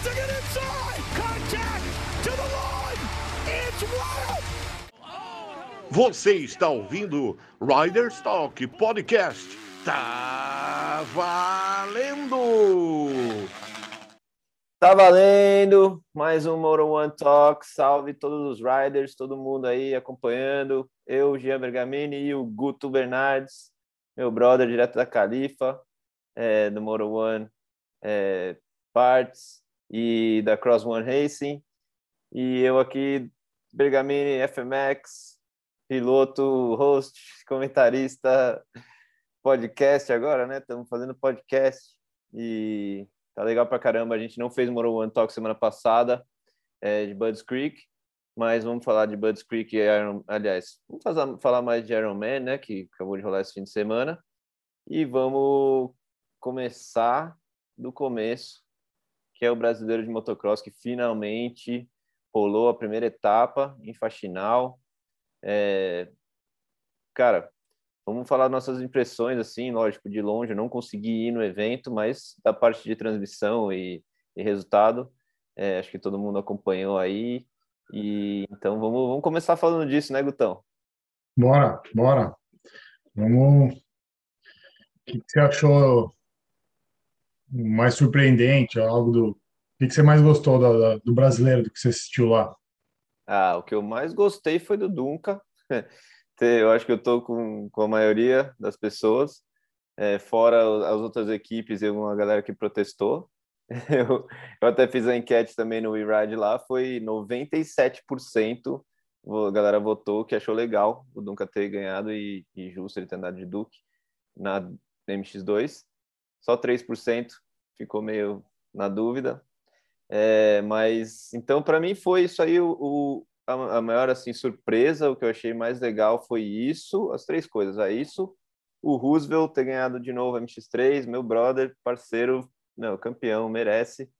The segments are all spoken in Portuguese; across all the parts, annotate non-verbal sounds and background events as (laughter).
to get inside. Contact to the line. It's wild. Você está ouvindo Riders Talk Podcast. Tá valendo! Tá valendo! Mais um Moto One Talk. Salve todos os riders, todo mundo aí acompanhando. Eu, Jean Bergamini e o Guto Bernardes, meu brother direto da Califa, é, do Moto One é, Parts e da Cross One Racing. E eu aqui, Bergamini FMX, piloto, host, comentarista, podcast agora, né? Estamos fazendo podcast e tá legal pra caramba. A gente não fez Moto One Talk semana passada é, de Budds Creek, mas vamos falar de Budds Creek e Iron, aliás, vamos fazer, falar mais de Iron Man, né? Que acabou de rolar esse fim de semana. E vamos começar do começo, que é o brasileiro de motocross que finalmente rolou a primeira etapa em Faxinal. É... Cara, vamos falar nossas impressões, assim, lógico, de longe, eu não consegui ir no evento, mas da parte de transmissão e, e resultado, é, acho que todo mundo acompanhou aí. E então vamos, vamos começar falando disso, né, Gutão? Bora, bora. Vamos. O que você achou mais surpreendente? Algo do. O que você mais gostou do, do brasileiro do que você assistiu lá? Ah, o que eu mais gostei foi do Dunca. (laughs) Eu acho que eu tô com, com a maioria das pessoas, é, fora as outras equipes e uma galera que protestou. (laughs) Eu, eu até fiz a enquete também no WeRide lá, foi 97% a galera votou que achou legal o Dunca ter ganhado e, e justo ele ter andado de Duke na MX2. Só 3% ficou meio na dúvida. É, mas então para mim foi isso aí o, o, a, maior assim surpresa, o que eu achei mais legal foi isso, as três coisas, é isso, o Roosevelt ter ganhado de novo a MX3, meu brother, parceiro, não, campeão, merece.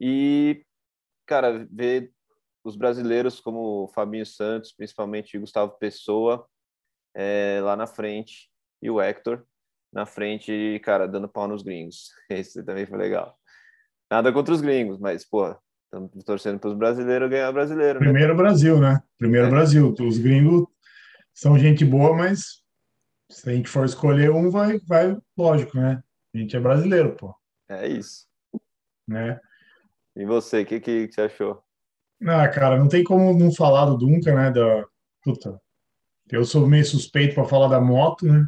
E cara, ver os brasileiros como Fabinho Santos, principalmente Gustavo Pessoa, é, lá na frente, e o Hector na frente, cara, dando pau nos gringos. (laughs) Esse também foi legal. Nada contra os gringos, mas, pô, estamos torcendo para os brasileiros ganhar brasileiro. Né? Primeiro Brasil, né? Primeiro é. Brasil. Os gringos são gente boa, mas se a gente for escolher um, vai, vai, lógico, né? A gente é brasileiro, pô. É isso. Né? E você, o que, que você achou? Ah, cara, não tem como não falar do Dunca, né? Da... Puta, eu sou meio suspeito para falar da moto, né?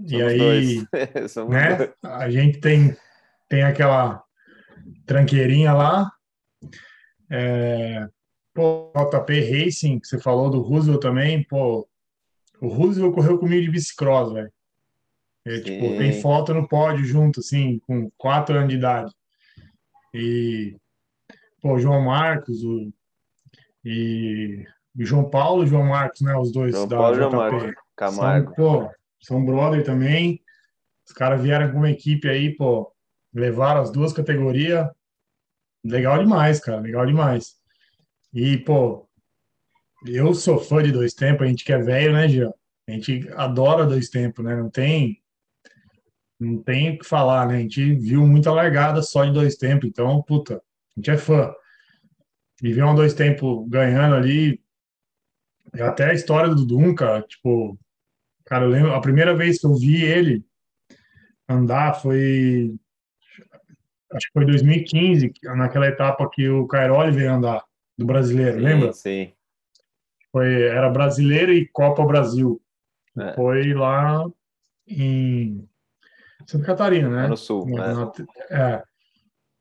Somos e aí, (laughs) né? A gente tem, tem aquela tranqueirinha lá. É, pô, JP Racing, que você falou do Roosevelt também, pô, o Roosevelt correu comigo de bicicross, velho. É, tipo, tem foto no pódio junto, assim, com quatro anos de idade. E, pô, João Marcos o, e o João Paulo e João Marcos, né? Os dois João da Paulo JP. João Marcos, Camargo. São, pô, são brother também. Os caras vieram com uma equipe aí, pô, levaram as duas categorias. Legal demais, cara, legal demais. E, pô, eu sou fã de dois tempos, a gente que é velho, né, Jean? A gente adora dois tempos, né? Não tem não tem o que falar, né? A gente viu muita largada só de dois tempos, então, puta, a gente é fã. E ver um dois tempos ganhando ali, até a história do Dunca, tipo, cara, eu lembro, a primeira vez que eu vi ele andar foi acho que foi 2015, naquela etapa que o Cairoli veio andar, do brasileiro, sim, lembra? Sim. Foi, era brasileiro e Copa Brasil. É. Foi lá em Santa Catarina, né? no sul, na, né? Na, é.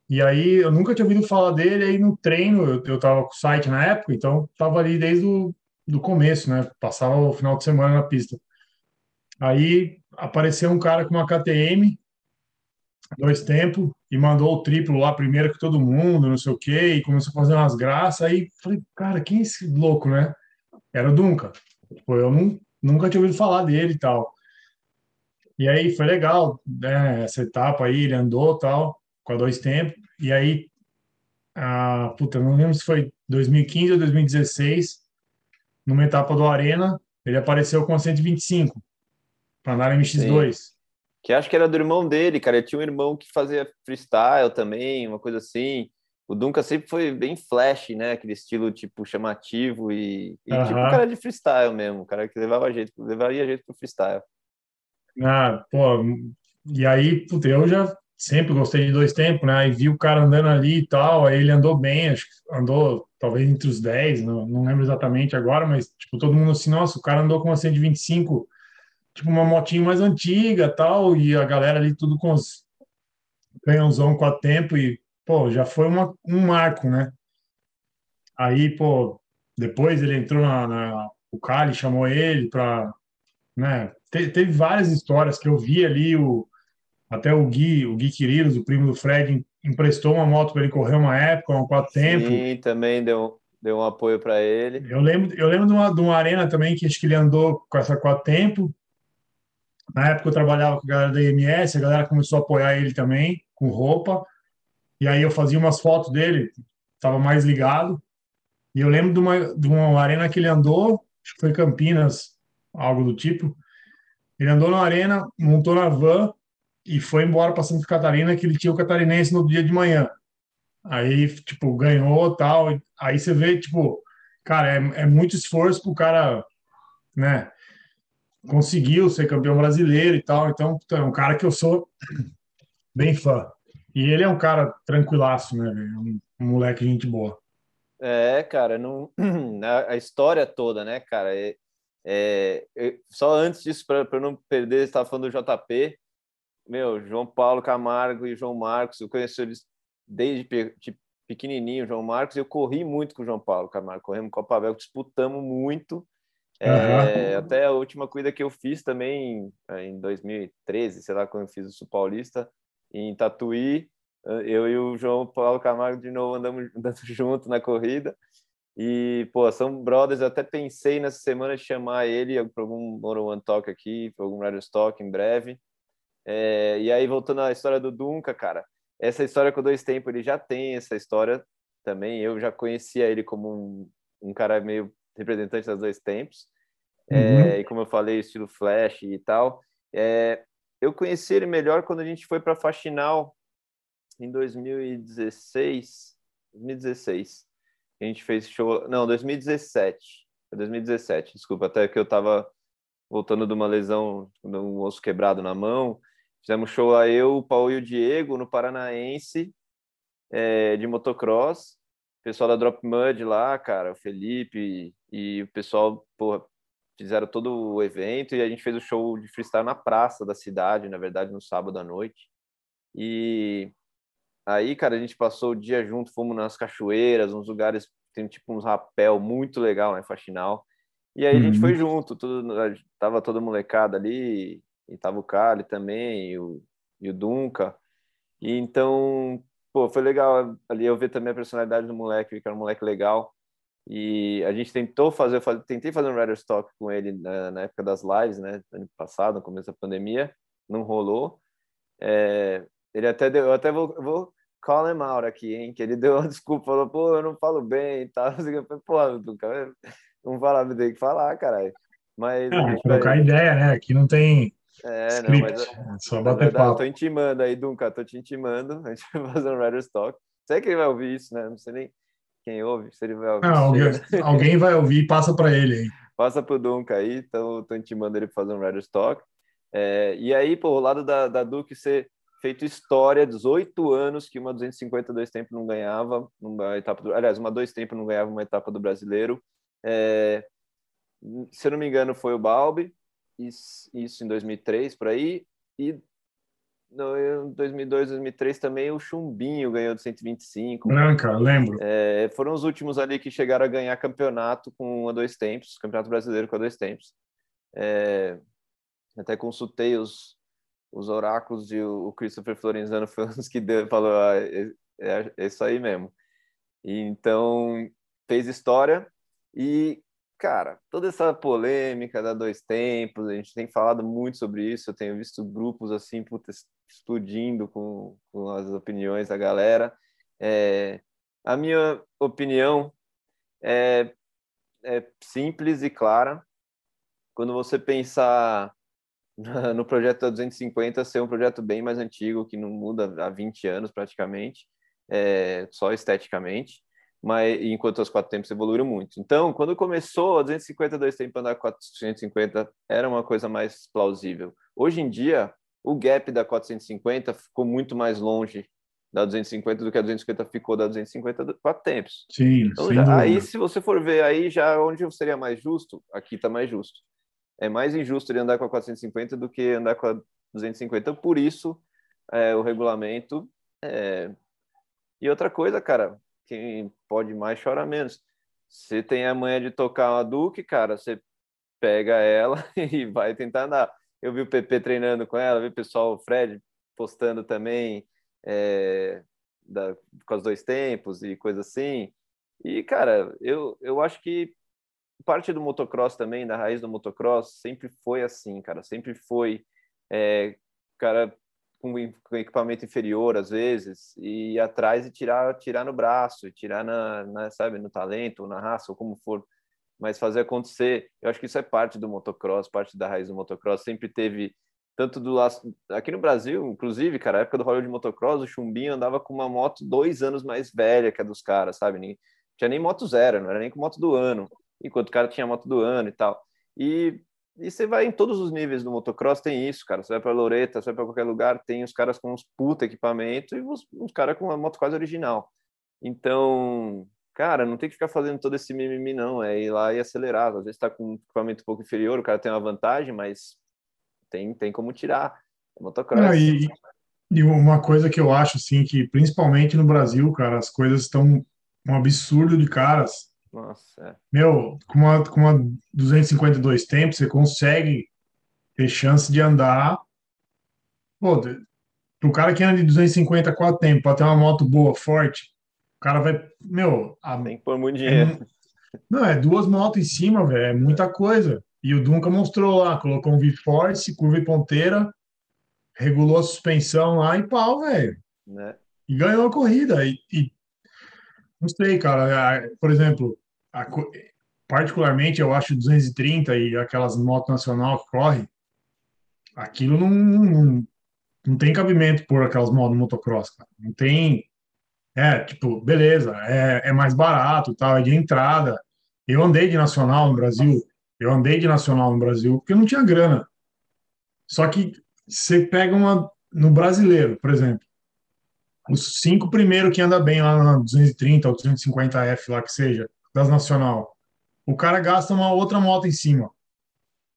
E aí eu nunca tinha ouvido falar dele, aí no treino, eu, eu tava com o site na época, então tava ali desde o do começo, né? Passava o final de semana na pista. Aí apareceu um cara com uma KTM, dois tempos, e mandou o triplo lá primeiro que todo mundo, não sei o quê, e começou a fazer umas graças. Aí falei, cara, quem é esse louco, né? Era o Dunca. Tipo, eu não, nunca tinha ouvido falar dele e tal. E aí foi legal, né? Essa etapa aí, ele andou tal, com a dois tempos. E aí, a, puta, não lembro se foi 2015 ou 2016, numa etapa do Arena, ele apareceu com a 125 para andar em MX2. Sim. Que acho que era do irmão dele, cara. Ele tinha um irmão que fazia freestyle também, uma coisa assim. o Duncan sempre foi bem flash, né? Aquele estilo tipo chamativo e, e tipo cara de freestyle mesmo, cara que levava jeito, levaria jeito pro freestyle. Ah, pô, e aí, puta, eu já sempre gostei de dois tempos, né? E vi o cara andando ali e tal, aí ele andou bem, acho que andou talvez entre os 10, não, não lembro exatamente agora, mas tipo, todo mundo assim, nossa, o cara andou com uma 125, tipo uma motinha mais antiga tal, e a galera ali tudo com os canhãozão quatro tempo e, pô, já foi uma, um marco, né? Aí, pô, depois ele entrou na, na o Cali chamou ele para, né? Te, teve várias histórias que eu vi ali o até o Gui, o Gui Quirilos, o primo do Fred, emprestou uma moto para ele correr uma época, um quatro tempos. Sim, também deu, deu um apoio para ele. Eu lembro, eu lembro de uma, de uma arena também que acho que ele andou com essa quatro tempos. Na época eu trabalhava com a galera da IMS, a galera começou a apoiar ele também, com roupa. E aí eu fazia umas fotos dele, estava mais ligado. E eu lembro de uma, de uma arena que ele andou, acho que foi Campinas, algo do tipo. Ele andou na arena, montou na van, e foi embora para Santa Catarina que ele tinha o catarinense no dia de manhã. Aí, tipo, ganhou tal. Aí você vê, tipo, cara, é, é muito esforço pro cara, né? Conseguiu ser campeão brasileiro e tal. Então, é um cara que eu sou (coughs) bem fã. E ele é um cara tranquilaço, né? Um, um moleque gente boa. É, cara, não, (clears throat) a, história toda, né, cara? É, é, só antes disso, para não perder, estava falando do JP meu, João Paulo Camargo e João Marcos, eu conheço eles desde pequenininho, João Marcos, eu corri muito com o João Paulo Camargo, corremos Copa Velha, disputamos muito, é, até a última corrida que eu fiz também em 2013, sei lá, quando eu fiz o Sul Paulista, em Tatuí, eu e o João Paulo Camargo de novo andamos, (laughs) andando junto na corrida. E, pô, são brothers. Eu até pensei nessa semana de chamar ele para algum Mono One Talk aqui, para algum Radio Stock em breve. É, e aí, voltando à história do Dunca, cara, essa história com o Dois Tempos, ele já tem essa história também. Eu já conhecia ele como um, um cara meio representante das Dois Tempos. Uhum. É, e como eu falei, estilo Flash e tal. É, eu conheci ele melhor quando a gente foi para Faxinal em 2016. 2016. A gente fez show. Não, 2017. 2017, desculpa, até que eu tava voltando de uma lesão, de um osso quebrado na mão. Fizemos show lá eu, o Paulo e o Diego no Paranaense é, de motocross. O pessoal da Drop Mud lá, cara, o Felipe e, o pessoal, porra, fizeram todo o evento e a gente fez o show de freestyle na praça da cidade, na verdade, no sábado à noite. E aí, cara, a gente passou o dia junto, fomos nas cachoeiras, uns lugares, tem tipo uns rapel muito legal, né, faxinal. E aí a gente foi uhum. junto, tudo, tava toda molecada ali, e tava o Kali também, e o, e o Dunca. E então, pô, foi legal ali eu ver também a personalidade do moleque, que era um moleque legal. E a gente tentou fazer, eu tentei fazer um Rider Talk com ele na, na, época das lives, né, ano passado, no começo da pandemia, não rolou. É, ele até deu, eu até vou, vou call him out aqui, hein, que ele deu uma (laughs) desculpa, falou, pô, eu não falo bem e tal. (laughs) Eu falei, pô, Dunca, não falar, tem que falar, caralho. Mas. É, trocar vai... ideia, né? Aqui não tem é, Script, não, mas é só bater verdade, tô intimando aí, Dunca, tô te intimando. (laughs) A gente vai fazer um Writer's Talk. Sei que ele vai ouvir isso, né? Não sei nem quem ouve, se ele vai ouvir. Não, alguém, (laughs) alguém, vai ouvir e passa para ele aí. Passa pro Dunca aí, então tô intimando ele para fazer um Writer's Talk. É, e aí, pô, o lado da, da Duque ser feito história, 18 anos que uma 252 tempo não ganhava, uma etapa do, aliás, uma dois tempo não ganhava uma etapa do brasileiro. É, se eu não me engano, foi o Balbi, isso em 2003 por aí e em 2002, 2003 também o Chumbinho ganhou de 125. Não, cara, lembro. É, foram os últimos ali que chegaram a ganhar campeonato com a dois tempos, campeonato brasileiro com a dois tempos. É, até consultei os, os oráculos e o, Christopher Florenzano foi um dos que deu, falou: ah, é, é, é isso aí mesmo. E, então fez história e cara, toda essa polêmica da dois tempos, a gente tem falado muito sobre isso, eu tenho visto grupos assim, puta, explodindo com, com as opiniões da galera. É, a minha opinião é, é simples e clara. Quando você pensar (laughs) no projeto da 250 ser um projeto bem mais antigo, que não muda há 20 anos praticamente, é, só esteticamente, mas enquanto as quatro tempos evoluíram muito. Então, quando começou a 252 tempos andar 450, era uma coisa mais plausível. Hoje em dia, o gap da 450 ficou muito mais longe da 250 do que a 250 ficou da 250 quatro tempos. Sim, então, já, aí se você for ver aí já onde seria mais justo, aqui está mais justo. É mais injusto ele andar com a 450 do que andar com a 250, por isso é, o regulamento é... e outra coisa, cara, quem pode mais chora menos. Você tem a manha de tocar uma Duke, cara, você pega ela (laughs) e vai tentar andar. Eu vi o PP treinando com ela, vi o pessoal, o Fred postando também é, da, com os dois tempos e coisa assim. E, cara, eu, eu acho que parte do motocross também, da raiz do motocross, sempre foi assim, cara. Sempre foi, é, cara, com, equipamento inferior, às vezes, e ir atrás e tirar, tirar no braço, tirar na, na, sabe, no talento, na raça, ou como for, mas fazer acontecer. Eu acho que isso é parte do motocross, parte da raiz do motocross. Sempre teve tanto do aqui no Brasil, inclusive, cara, a época do de Motocross, o Chumbinho andava com uma moto dois anos mais velha que a dos caras, sabe? Nem, tinha nem moto zero, não era nem com moto do ano, enquanto o cara tinha moto do ano e tal. E, e você vai em todos os níveis do motocross, tem isso, cara. Você vai para Loreta, você vai para qualquer lugar, tem os caras com uns puta equipamento e os, os caras com uma moto quase original. Então, cara, não tem que ficar fazendo todo esse mimimi, não. É ir lá e acelerar. Às vezes está com um equipamento um pouco inferior, o cara tem uma vantagem, mas tem, tem como tirar. É motocross. Não, e, e uma coisa que eu acho, assim, que principalmente no Brasil, cara, as coisas estão um absurdo de caras. Nossa, é. Meu, com uma, com uma 252 tempos, você consegue ter chance de andar. Pô, pro cara que anda de 250 quatro tempos, para ter uma moto boa, forte, o cara vai. Meu. A, Tem que pôr muito dinheiro. É, não, é duas motos em cima, velho. É muita coisa. E o Duncan mostrou lá, colocou um V-Force, curva e ponteira, regulou a suspensão lá e pau, velho. Né? E ganhou a corrida. E, e, não sei, cara. Por exemplo, a, particularmente eu acho 230 e aquelas motos nacional que corre, aquilo não, não, não tem cabimento por aquelas motos motocross, cara. Não tem. É, tipo, beleza, é, é mais barato, tal, é de entrada. Eu andei de nacional no Brasil, eu andei de nacional no Brasil porque não tinha grana. Só que você pega uma no brasileiro, por exemplo, os cinco primeiros que anda bem lá na 230 ou 250F lá que seja, das nacional, o cara gasta uma outra moto em cima.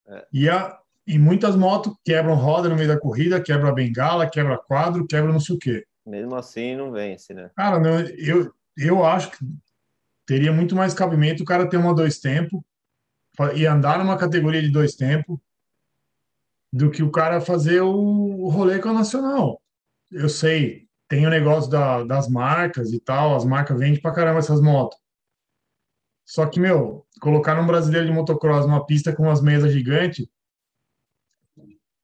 É. E, a, e muitas motos quebram roda no meio da corrida, quebra bengala, quebra quadro, quebra não sei o quê. Mesmo assim não vence, né? Cara, não, eu, eu acho que teria muito mais cabimento o cara ter uma dois tempos e andar numa categoria de dois tempos do que o cara fazer o, rolê com a Nacional. Eu sei, tem o negócio da, das marcas e tal, as marcas vendem pra caramba essas motos. Só que, meu, colocar um brasileiro de motocross numa pista com umas mesas gigantes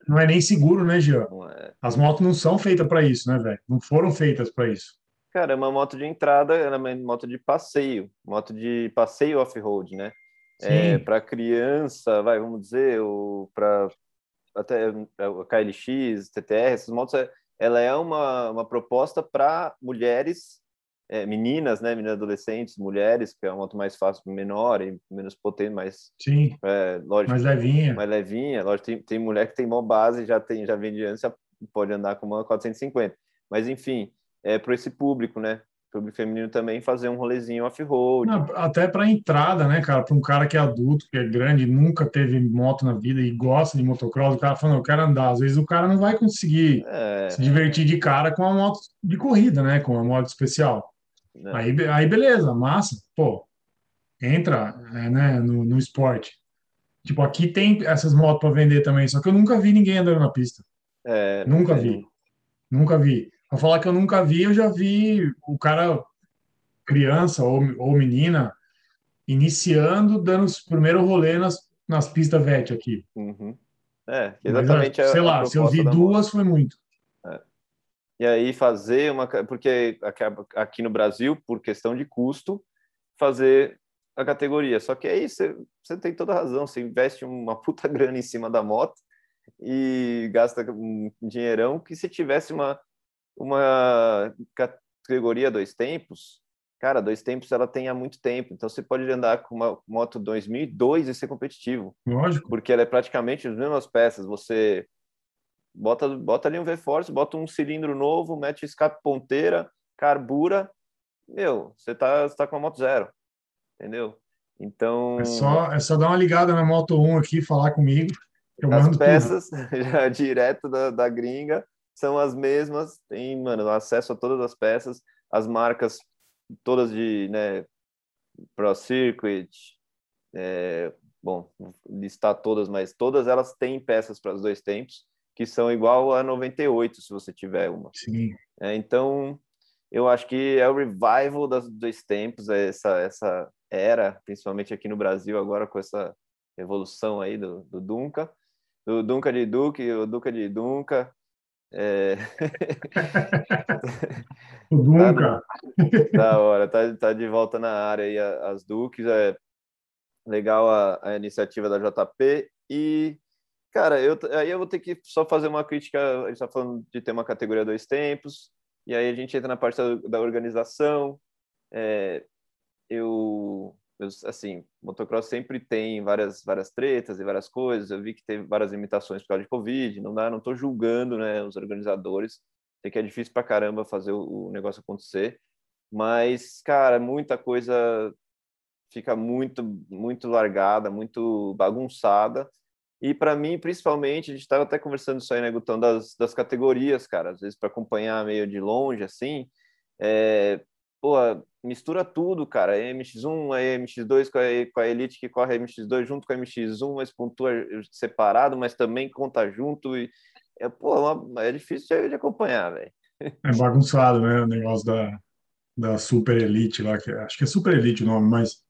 não é nem seguro, né, Jean? É. As motos não são feitas para isso, né, velho? Não foram feitas para isso. Cara, é uma moto de entrada, é uma moto de passeio, moto de passeio off-road, né? é, para criança, vai, vamos dizer, para até a KLX, TTR, essas motos, é, ela é uma, uma proposta para mulheres, é, meninas, né, meninas adolescentes, mulheres, que é uma moto mais fácil, menor e menos potente, mais, Sim, é, lógico, mais levinha. Mais levinha, lógico, tem, tem mulher que tem mó base, já tem, já vem de antes, pode andar com uma 450, mas enfim, é para esse público, né, público feminino também fazer um rolezinho off-road. Até para entrada, né, cara? Para um cara que é adulto, que é grande, nunca teve moto na vida e gosta de motocross, o cara falando, eu quero andar. Às vezes o cara não vai conseguir é... se divertir de cara com uma moto de corrida, né? Com uma moto especial. Aí, aí beleza, massa. Pô, entra é, né, no, no esporte. Tipo, aqui tem essas motos para vender também, só que eu nunca vi ninguém andando na pista. É, nunca vi. Nunca vi. Para falar que eu nunca vi, eu já vi o cara, criança ou, ou menina, iniciando, dando os primeiros rolê nas, nas pistas VET aqui. Uhum. É, exatamente. Mas, sei lá, se eu vi duas, foi muito. E aí fazer uma. Porque aqui no Brasil, por questão de custo, fazer a categoria. Só que aí você, você tem toda razão, você investe uma (laughs) puta grana em cima da moto e gasta um dinheirão que se tivesse uma uma categoria dois tempos, cara, dois tempos ela tem há muito tempo. Então você pode andar com uma moto 2002 e ser competitivo. Lógico. Porque ela é praticamente as mesmas peças. Você bota, bota ali um V-Force, bota um cilindro novo, mete escape ponteira, carbura, meu, você tá, você tá com a moto zero. Entendeu? Então. É só, é só dar uma ligada na Moto 1 aqui falar comigo. Eu as peças, (laughs) já direto da, da gringa, são as mesmas. Tem, mano, acesso a todas as peças. As marcas todas de, né, Pro Circuit, é, bom, listar todas, mas todas elas têm peças para os dois tempos, que são igual a 98, se você tiver uma. Sim. É, então, eu acho que é o revival dos dois tempos, é essa, essa era, principalmente aqui no Brasil, agora com essa evolução aí do, do Dunca, do Dunca de Duque, o Duca de Dunca, é... (laughs) o Dunca. Tá da hora, tá, tá de volta na área aí as Duques, é legal a, a iniciativa da JP e cara, eu aí eu vou ter que só fazer uma crítica, a gente tá falando de ter uma categoria dois tempos, e aí a gente entra na parte da, da organização, é, eu eu, assim, motocross sempre tem várias várias tretas e várias coisas. Eu vi que teve várias limitações por causa de Covid. Não dá, não estou julgando, né, os organizadores. Sei que é difícil para caramba fazer o, o, negócio acontecer, mas cara, muita coisa fica muito muito largada, muito bagunçada. E para mim, principalmente, a gente estava até conversando isso aí, né, Gutão, das, das categorias, cara. Às vezes para acompanhar meio de longe, assim, é, pô, mistura tudo, cara. A MX1, a MX2 com a, com a Elite que corre a MX2 junto com a MX1, mas pontua separado, mas também conta junto. E, é, pô, é uma, é difícil de, de acompanhar, velho. É bagunçado, né? O negócio da, da Super Elite lá, que acho que é Super Elite o nome, mas.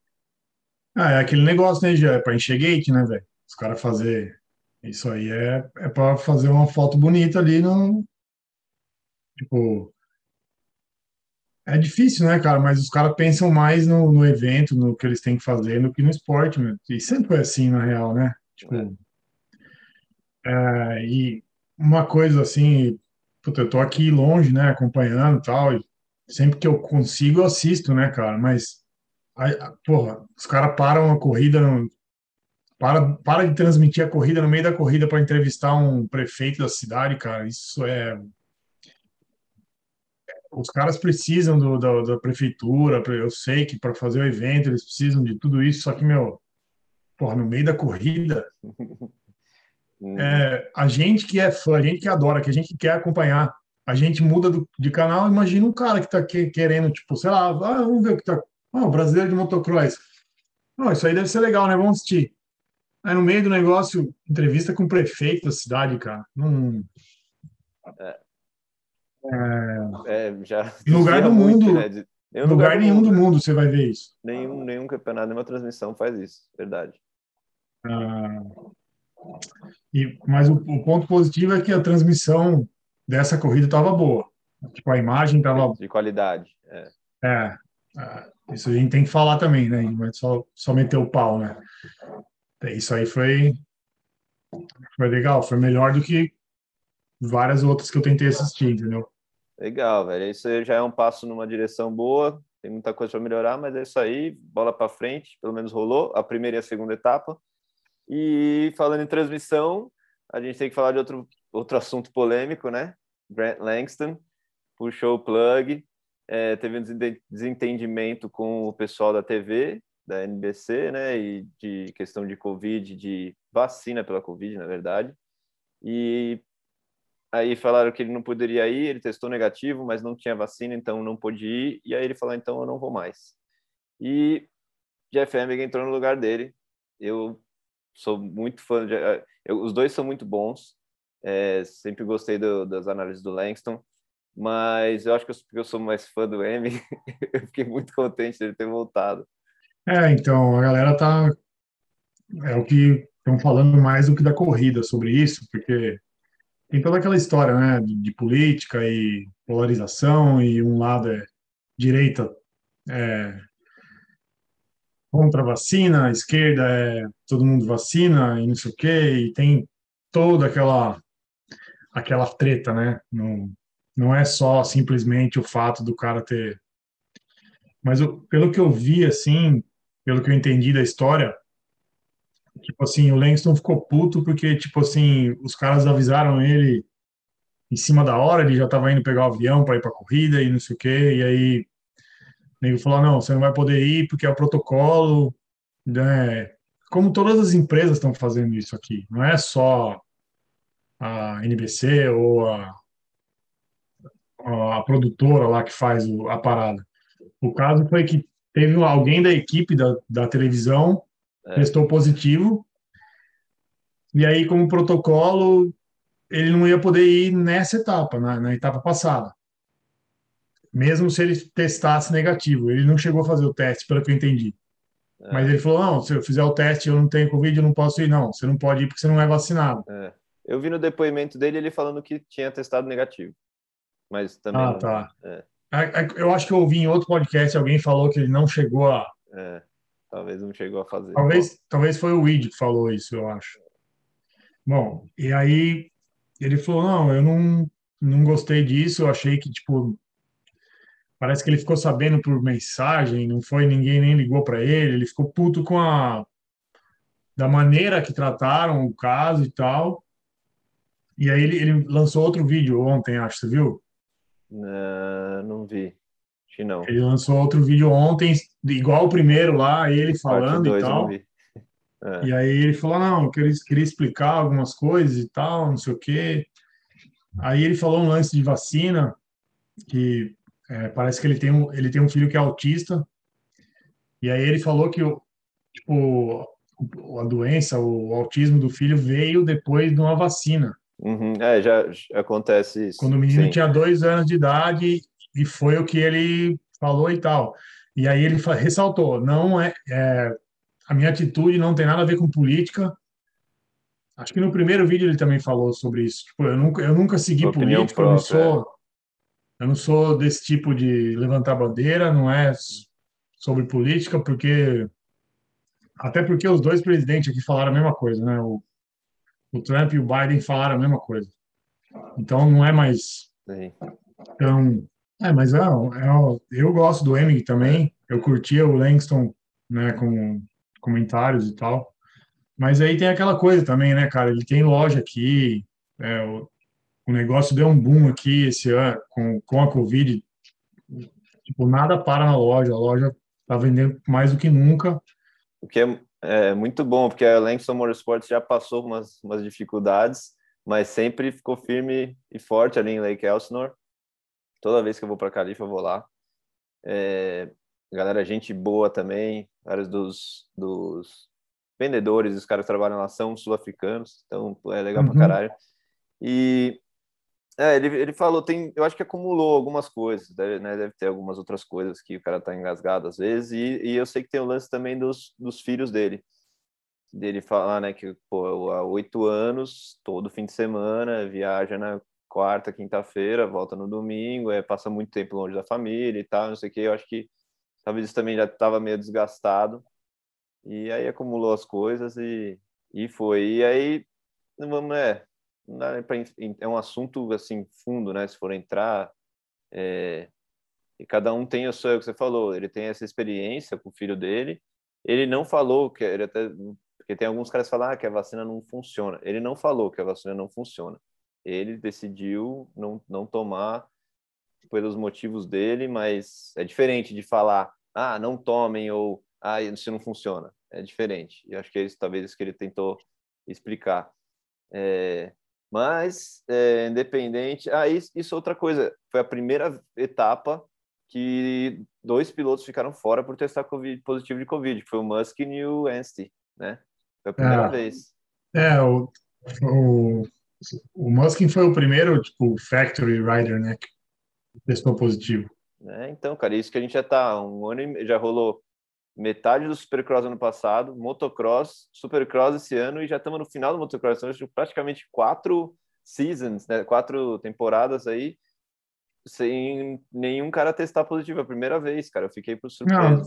Ah, é aquele negócio, né, já? É pra encher gate, né, velho? Os caras fazer. Isso aí é, é para fazer uma foto bonita ali no. Tipo, é difícil, né, cara? Mas os caras pensam mais no, no evento, no que eles têm que fazer, do que no esporte, meu. E sempre foi assim, na real, né? Tipo, é. É, e uma coisa assim, puta, eu tô aqui longe, né, acompanhando e tal, e sempre que eu consigo eu assisto, né, cara? Mas, aí, porra, os caras param a corrida, para, para de transmitir a corrida no meio da corrida para entrevistar um prefeito da cidade, cara. Isso é os caras precisam do, da, da, prefeitura, eu sei que para fazer o evento eles precisam de tudo isso, só que, meu, porra, no meio da corrida, (laughs) hum. é, a gente que é fã, a gente que adora, que a gente quer acompanhar, a gente muda do, de canal, imagina um cara que tá que, querendo, tipo, sei lá, ah, vamos ver o que tá, ah, o brasileiro de motocross. Não, isso aí deve ser legal, né? Vamos assistir. Aí no meio do negócio, entrevista com o prefeito da cidade, cara. Não... É. É, já em lugar do muito, mundo, né? em lugar, lugar nenhum do mundo você vai ver isso. Nenhum, nenhum campeonato, nenhuma transmissão faz isso, verdade. Ah, e, mas o, o, ponto positivo é que a transmissão dessa corrida estava boa. Tipo, a imagem estava... De qualidade, é. É, é, isso a gente tem que falar também, né? Não é só, só meter o pau, né? Isso aí foi, foi legal, foi melhor do que várias outras que eu tentei assistir, entendeu? Legal, velho. Isso já é um passo numa direção boa. Tem muita coisa para melhorar, mas é isso aí. Bola para frente, pelo menos rolou a primeira e a segunda etapa. E falando em transmissão, a gente tem que falar de outro, outro assunto polêmico, né? Grant Langston puxou o plug, é, teve um desentendimento com o pessoal da TV, da NBC, né? E de questão de Covid, de vacina pela Covid, na verdade. E Aí falaram que ele não poderia ir, ele testou negativo, mas não tinha vacina, então não pôde ir. E aí ele falou: então eu não vou mais. E Jeff Emig entrou no lugar dele. Eu sou muito fã. De, eu, os dois são muito bons. É, sempre gostei do, das análises do Langston, mas eu acho que eu, sou mais fã do Emig. (laughs) eu fiquei muito contente dele ter voltado. É, então a galera tá. É o que estão falando mais do que da corrida sobre isso, porque tem toda aquela história, né, de, política e polarização e um lado é direita é, contra a vacina, a esquerda é todo mundo vacina e não sei o quê, e tem toda aquela aquela treta, né, no, Não é só simplesmente o fato do cara ter. Mas eu, pelo que eu vi, assim, pelo que eu entendi da história, tipo assim, o Langston ficou puto porque, tipo assim, os caras avisaram ele em cima da hora, ele já estava indo pegar o avião para ir para a corrida e não sei o quê, e aí o nego falou, não, você não vai poder ir porque é o protocolo, né? Como todas as empresas estão fazendo isso aqui, não é só a NBC ou a, a produtora lá que faz a parada. O caso foi que teve alguém da equipe da, da televisão é. testou positivo, e aí, como protocolo, ele não ia poder ir nessa etapa, na, na etapa passada. Mesmo se ele testasse negativo. Ele não chegou a fazer o teste, pelo que eu entendi. É. Mas ele falou: não, se eu fizer o teste eu não tenho Covid, eu não posso ir. Não, você não pode ir porque você não é vacinado. É. Eu vi no depoimento dele ele falando que tinha testado negativo. Mas também. Ah, tá. É. Eu acho que eu ouvi em outro podcast alguém falou que ele não chegou a. É, talvez não chegou a fazer. Talvez, talvez foi o Weed que falou isso, eu acho. Bom, e aí ele falou: não, eu não, não gostei disso, eu achei que, tipo, parece que ele ficou sabendo por mensagem, não foi, ninguém nem ligou para ele, ele ficou puto com a. da maneira que trataram o caso e tal. E aí ele, ele lançou outro vídeo ontem, acho, você viu? Uh, não vi. Acho que não. Ele lançou outro vídeo ontem, igual o primeiro lá, ele falando dois, e tal. (laughs) É. E aí ele falou, não, eu queria, queria explicar algumas coisas e tal, não sei o quê. Aí ele falou um lance de vacina, que é, parece que ele tem, um, ele tem um filho que é autista, e aí ele falou que tipo, a doença, o autismo do filho veio depois de uma vacina. Uhum. É, já, já, acontece isso. Quando o menino Sim. tinha dois anos de idade, e foi o que ele falou e tal. E aí ele ressaltou, não é, é a minha atitude não tem nada a ver com política. Acho que no primeiro vídeo ele também falou sobre isso. Tipo, eu nunca, eu nunca segui política, própria, eu não sou, é. eu não sou desse tipo de levantar bandeira, não é sobre política, porque até porque os dois presidentes aqui falaram a mesma coisa, né? O, o Trump e o Biden falaram a mesma coisa. Então não é mais Sim. Então, é, mas é, é, eu gosto do Emig também. Eu curtia o Langston, né, com comentários e tal. Mas aí tem aquela coisa também, né, cara? Ele tem loja aqui, é, o, o, negócio deu um boom aqui esse ano com, com a Covid. Tipo, nada para na loja, a loja tá vendendo mais do que nunca. O que é, é muito bom, porque a Langston Motorsports já passou umas, umas dificuldades, mas sempre ficou firme e forte ali em Lake Elsinore. Toda vez que eu vou para Califa, eu vou lá. É, galera, gente boa também, vários dos, dos vendedores, os caras que trabalham lá são sul-africanos, então é legal uhum. pra caralho. E é, ele, ele falou, tem, eu acho que acumulou algumas coisas, deve, né, deve ter algumas outras coisas que o cara tá engasgado às vezes, e, e eu sei que tem o lance também dos, dos filhos dele, dele falar, né, que pô, há oito anos, todo fim de semana, viaja na quarta, quinta-feira, volta no domingo, é, passa muito tempo longe da família e tal, não sei o que, eu acho que talvez isso também já estava meio desgastado. E aí acumulou as coisas e, e foi. E aí, vamos, é, é um assunto assim fundo, né? Se for entrar, é, e cada um tem o seu, é o que você falou, ele tem essa experiência com o filho dele. Ele não falou que ele até porque tem alguns caras que falam ah, que a vacina não funciona. Ele não falou que a vacina não funciona. Ele decidiu não, não tomar pelos motivos dele, mas é diferente de falar ah, não tomem ou ah, isso não funciona. É diferente. E acho que é isso, talvez isso que ele tentou explicar. É, mas, é, independente. Ah, isso, isso é outra coisa. Foi a primeira etapa que dois pilotos ficaram fora por testar COVID, positivo de Covid, foi o Musk e o Anstey, né? Foi a primeira é, vez. É, o, o, o Musk foi o primeiro, tipo, factory rider, né, que testou positivo. Né? Então, cara, isso que a gente já tá um ano e já rolou metade do Supercross ano passado, motocross, Supercross esse ano e já estamos no final do motocross, então praticamente quatro seasons, né? Quatro temporadas aí sem nenhum cara testar positivo, é a primeira vez, cara. Eu fiquei por surpresa. Não,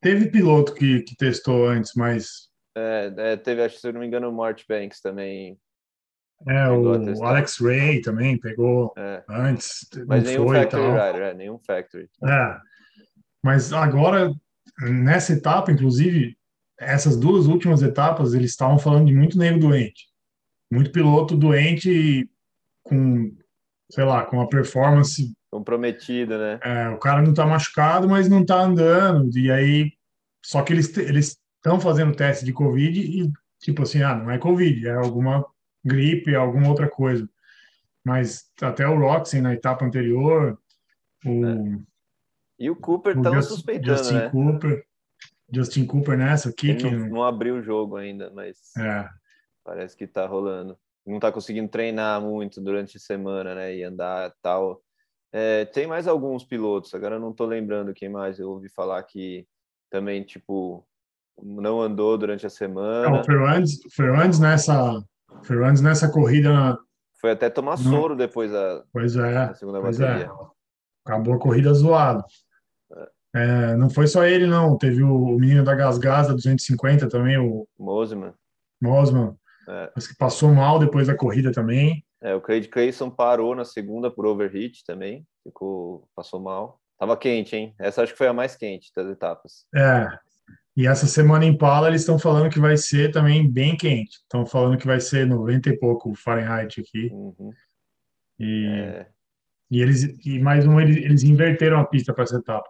teve piloto que, que testou antes, mas é, é, teve, acho que se eu não me engano, o Mort Banks também É, o Alex Ray também pegou é. antes. Mas nenhum Factory Rider, é, nenhum Factory. É. Mas agora, nessa etapa, inclusive, essas duas últimas etapas, eles estavam falando de muito nego doente. Muito piloto doente com, sei lá, com uma performance comprometida, né? É, o cara não tá machucado, mas não tá andando. E aí, só que eles eles estão fazendo teste de Covid e tipo assim, ah, não é Covid, é alguma gripe, alguma outra coisa. Mas até o Roxy na etapa anterior, o é. E o Cooper estão suspeitando, Justin né? Cooper, Justin Cooper nessa aqui Ele que não, não abriu o jogo ainda, mas é. parece que tá rolando. Não tá conseguindo treinar muito durante a semana, né? E andar tal. É, tem mais alguns pilotos, agora eu não tô lembrando quem mais eu ouvi falar que também, tipo, não andou durante a semana. É, o Ferrandes, Ferrandes nessa Ferrandes nessa corrida. Foi até tomar soro depois da, pois é, da segunda pois bateria. É. Acabou a corrida zoado. É. Não foi só ele, não. Teve o, menino da Gasgas, da 250 também, o Mosman. Mosman. É. Mas que passou mal depois da corrida também. É, o Craig Clayson parou na segunda por overheat também. Ficou, passou mal. Tava quente, hein? Essa acho que foi a mais quente das etapas. É, e essa semana em Pala eles estão falando que vai ser também bem quente. Estão falando que vai ser 90 e pouco Fahrenheit aqui. Uhum. E, é. e eles e mais um eles, eles inverteram a pista para essa etapa.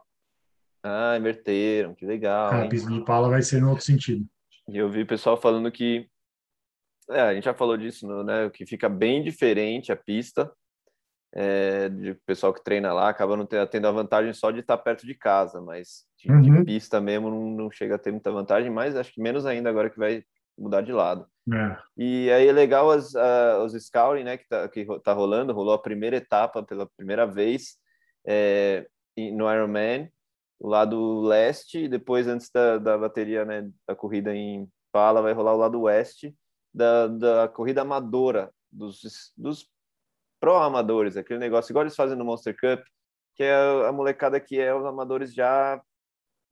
Ah, inverteram, que legal. É, a pista de Pala vai ser no outro sentido. E eu vi o pessoal falando que é, a gente já falou disso, né? Que fica bem diferente a pista é, de pessoal que treina lá acaba não tendo a vantagem só de estar perto de casa, mas de, uhum. de pista mesmo não, não, chega a ter muita vantagem, mas acho que menos ainda agora que vai mudar de lado. É. E aí é legal as, uh, os scouting, né, que tá, que tá rolando, rolou a primeira etapa pela primeira vez é, no Ironman, o lado leste, depois antes da, da bateria, né, da corrida em Pala, vai rolar o lado oeste da, da corrida amadora dos, dos pro amadores, aquele negócio igual eles fazem no Monster Cup, que é a molecada que é os amadores já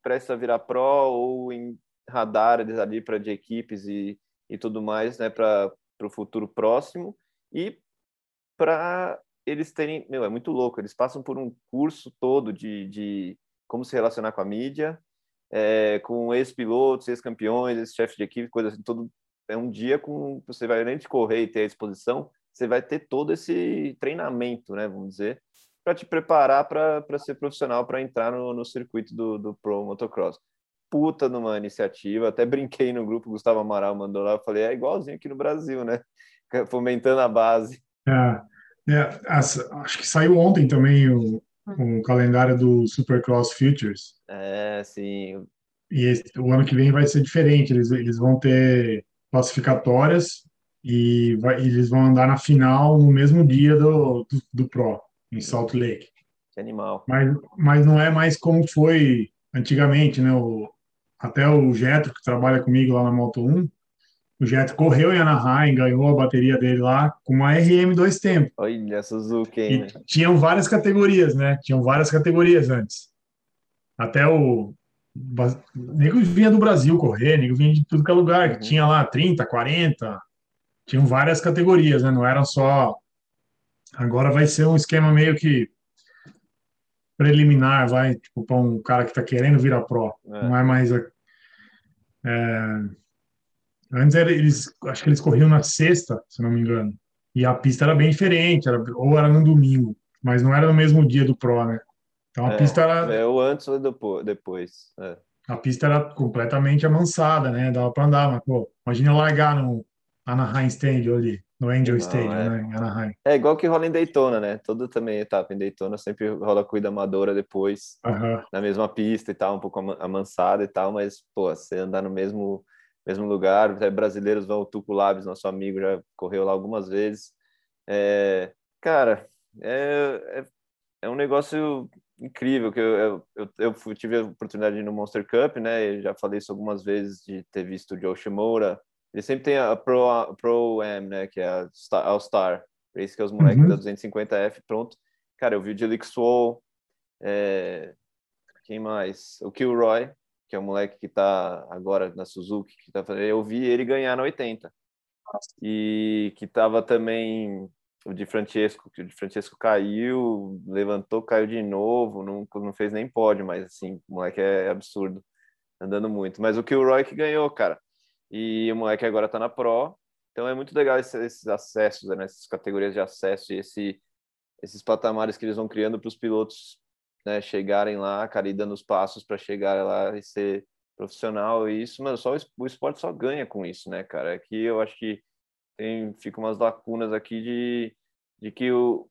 presta a virar pro ou em radares ali para de equipes e, e tudo mais, né, para o futuro próximo. E para eles terem, meu, é muito louco, eles passam por um curso todo de, de como se relacionar com a mídia, é, com ex-pilotos, ex-campeões, ex-chefes de equipe, coisas assim, todo é um dia com você vai além de correr e ter a exposição, você vai ter todo esse treinamento, né, vamos dizer, para te preparar para ser profissional, para entrar no, no circuito do, do Pro Motocross. Puta numa iniciativa, até brinquei no grupo, Gustavo Amaral mandou lá, eu falei, é igualzinho aqui no Brasil, né? (laughs) Fomentando a base. É, é acho que saiu ontem também o, o calendário do Supercross Futures. É, sim. E esse, o ano que vem vai ser diferente, eles, eles vão ter classificatórias e vai, eles vão andar na final no mesmo dia do, do, do Pro, em Salt Lake. Que animal. Mas, mas não é mais como foi antigamente, né? O, até o Jetro, que trabalha comigo lá na Moto 1, o Jetro correu em Anaheim, ganhou a bateria dele lá com uma RM dois tempos. Olha, Suzuki, hein, né? Tinham várias categorias, né? Tinham várias categorias antes. Até o nego vinha do Brasil correr, nego vinha de tudo que é lugar, que uhum. tinha lá 30, 40, tinham várias categorias, né? Não eram só. Agora vai ser um esquema meio que preliminar, vai, tipo, para um cara que está querendo virar pro. É. Não é mais. É... Antes era, eles, acho que eles corriam na sexta, se não me engano. E a pista era bem diferente, era, ou era no domingo, mas não era no mesmo dia do pro, né? Então a é, pista era. É o antes ou depois. É. A pista era completamente amansada, né? Dava para andar, mas, pô, imagina largar no, Anaheim Stadium ali, no Angel Não, Stadium, é. né, em Anaheim. É igual que rola em Daytona, né? Todo também etapa em Daytona sempre rola cuida amadora depois, na mesma pista e tal, um pouco amansada e tal, mas, pô, você andar no mesmo mesmo lugar, até brasileiros vão, o Tuco Labs, nosso amigo, já correu lá algumas vezes. É, cara, é, é, é, um negócio incrível que eu, eu, eu, eu tive a oportunidade de ir no Monster Cup, né? Eu já falei isso algumas vezes de ter visto o Joe Shimura, ele sempre tem a Pro, Pro M, né? Que é a All Star. Esse que é os moleques uhum. da 250F, pronto. Cara, eu vi o Dilix Swole, é... quem mais? O Kilroy, que é o moleque que tá agora na Suzuki, que tá. Eu vi ele ganhar na 80. e que tava também o de Francesco, que o de Francesco caiu, levantou, caiu de novo, não, não fez nem pódio, mas assim, o moleque é absurdo, andando muito. Mas o que o Roy que ganhou, cara. E o moleque agora tá na Pro, então é muito legal esses, esses acessos, né, essas categorias de acesso e esse, esses patamares que eles vão criando para os pilotos né, chegarem lá, cara, e dando os passos para chegar lá e ser profissional. E isso, mano, só o esporte só ganha com isso, né, cara? Aqui eu acho que tem fica umas lacunas aqui de, de que o,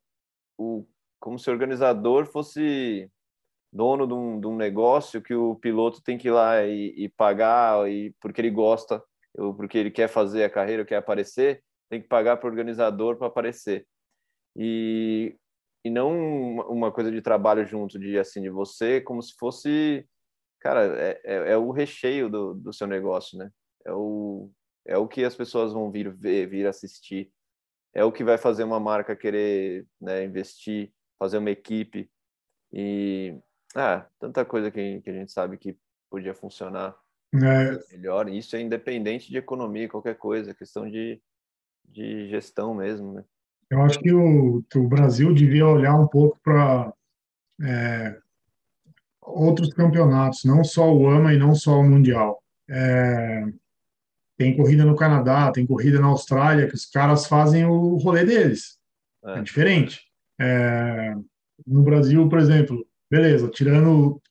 o como se o organizador fosse dono de um, de um negócio que o piloto tem que ir lá e, e pagar e porque ele gosta ou porque ele quer fazer a carreira, quer aparecer, tem que pagar para o organizador para aparecer. E, e não uma coisa de trabalho junto, de assim, de você, como se fosse, cara, é, é, é o recheio do, do seu negócio, né? É o, é o que as pessoas vão vir ver, vir assistir, é o que vai fazer uma marca querer né, investir, fazer uma equipe e ah, tanta coisa que, que a gente sabe que podia funcionar é. melhor. Isso é independente de economia, qualquer coisa, é questão de, de gestão mesmo, né? Eu acho que o, que o Brasil devia olhar um pouco para é, outros campeonatos, não só o AMA e não só o Mundial. É, tem corrida no Canadá, tem corrida na Austrália, que os caras fazem o rolê deles. É, é diferente. É, no Brasil, por exemplo, beleza, tirando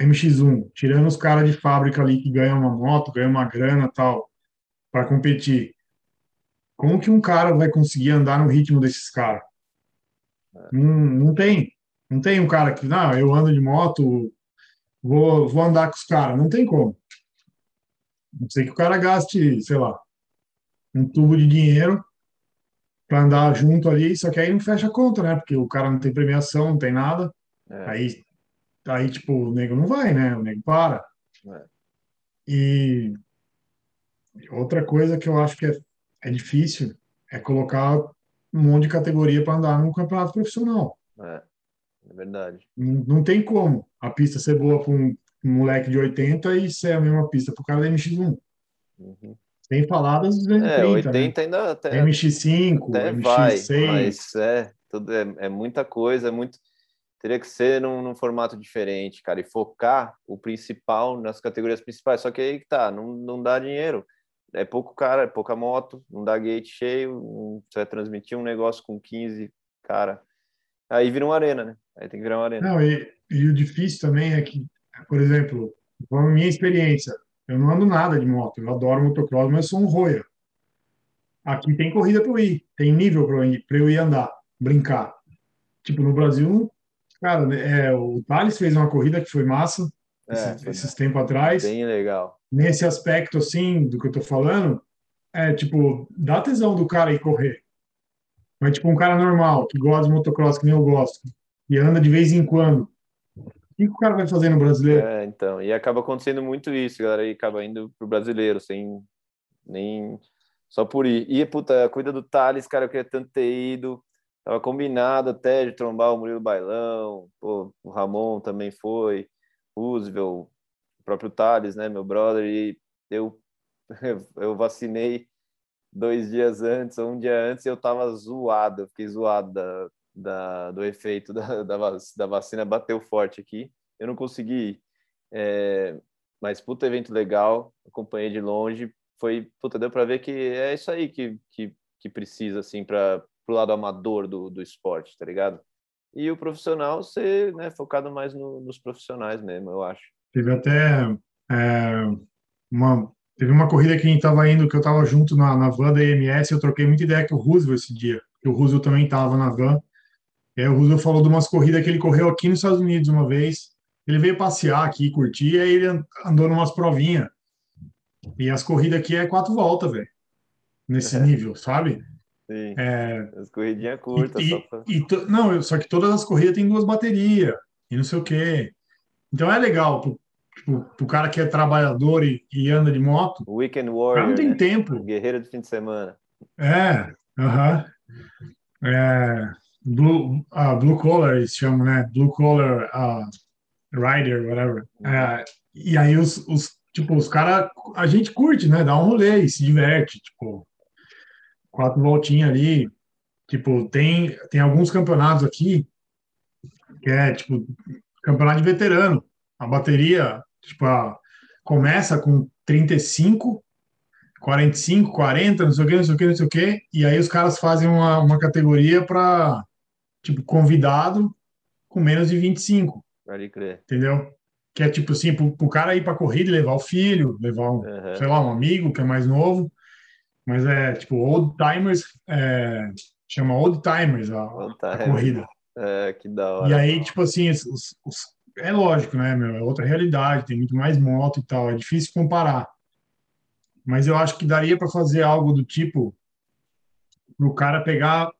MX1, tirando os caras de fábrica ali que ganham uma moto, ganham uma grana tal, para competir. Como que um cara vai conseguir andar no ritmo desses caras? Não, não tem. Não tem um cara que, não, eu ando de moto, vou, vou andar com os caras. Não tem como. Não sei que o cara gaste, sei lá, um tubo de dinheiro para andar junto ali, só que aí não fecha a conta, né? Porque o cara não tem premiação, não tem nada. É. Aí, aí, tipo, o nego não vai, né? O nego para. É. E outra coisa que eu acho que é, é difícil é colocar um monte de categoria para andar num campeonato profissional. É, é verdade. Não, não tem como a pista ser boa para um, um moleque de 80 e ser a mesma pista para o cara da MX1. Uhum. Sem falar das 230, é, 80 né? ainda até, MX5, até MX6. Vai, mas é, tudo é, é muita coisa, é muito teria que ser num, num, formato diferente, cara, e focar o principal nas categorias principais. Só que aí que tá, não, não dá dinheiro. É pouco cara, é pouca moto, não dá gate cheio, você vai transmitir um negócio com 15 cara. Aí vira uma arena, né? Aí tem que virar uma arena. Não, e, e o difícil também é que por exemplo, com a minha experiência, eu não ando nada de moto, eu adoro motocross, mas eu sou um roia. Aqui tem corrida para eu ir, tem nível para eu, ir, andar, brincar. Tipo, no Brasil, cara, é, o Thales fez uma corrida que foi massa, é, esse, esses tempos atrás. Bem legal. Nesse aspecto, assim, do que eu tô falando, é, tipo, dá tesão do cara ir correr. Mas, tipo, um cara normal, que gosta de motocross, que nem eu gosto, e anda de vez em quando, que o cara vai fazer no brasileiro? É, então, e acaba acontecendo muito isso, galera, e acaba indo pro brasileiro, sem nem só por ir. E, puta, cuida do Thales, cara, eu queria tanto ter ido, tava combinado até de trombar o Murilo Bailão, pô, o Ramon também foi, Roosevelt, o próprio Thales, né, meu brother, e eu, (laughs) eu vacinei dois dias antes, ou um dia antes, e eu tava zoado, eu fiquei zoado da, da, do efeito da, da, vacina bateu forte aqui. Eu não consegui ir. É, mas, puta, evento legal, acompanhei de longe. Foi, puta, deu para ver que é isso aí que, que, que precisa, assim, para o lado amador do, do esporte, tá ligado? E o profissional ser né, focado mais no, nos profissionais mesmo, eu acho. Teve até é, uma, teve uma corrida que a gente estava indo, que eu estava junto na, na van da EMS, eu troquei muita ideia com o Roosevelt esse dia, que o Roosevelt também estava na van, é, o Roosevelt falou de umas corridas que ele correu aqui nos Estados Unidos uma vez. Ele veio passear aqui, curtir, e aí ele andou numas provinhas. E as corridas aqui é quatro voltas, velho. Nesse é. nível, sabe? Sim. É, as corridinhas curtas. E, e, não, só que todas as corridas têm duas baterias e não sei o quê. Então é legal pro, pro cara que é trabalhador e, e, anda de moto. Weekend Warrior. não tem né? tempo. Guerreiro de fim de semana. É, aham. Uh -huh. É, blue, uh, blue collar, eles chamam, né? Blue collar uh, rider, whatever. Uh, e aí os, os tipo, os caras, a gente curte, né? Dá um rolê e se diverte, tipo. quatro voltinhas ali. Tipo, tem, tem alguns campeonatos aqui que é, tipo, campeonato de veterano. A bateria, tipo, a, começa com 35, 45, 40, não sei o que, não sei o que, não sei o que, e aí os caras fazem uma, uma categoria para, tipo, convidado com menos de 25. Pode crer. Entendeu? Que é tipo assim, pro, pro cara ir pra corrida e levar o filho, levar, um, Uhum. sei lá, um amigo que é mais novo. Mas é tipo, old timers, é, chama old timers a, Old a corrida. É, que da hora. E aí, tipo assim, os- os- é lógico, né, meu? É outra realidade, tem muito mais moto e tal, é difícil comparar. Mas eu acho que daria para fazer algo do tipo pro cara pegar,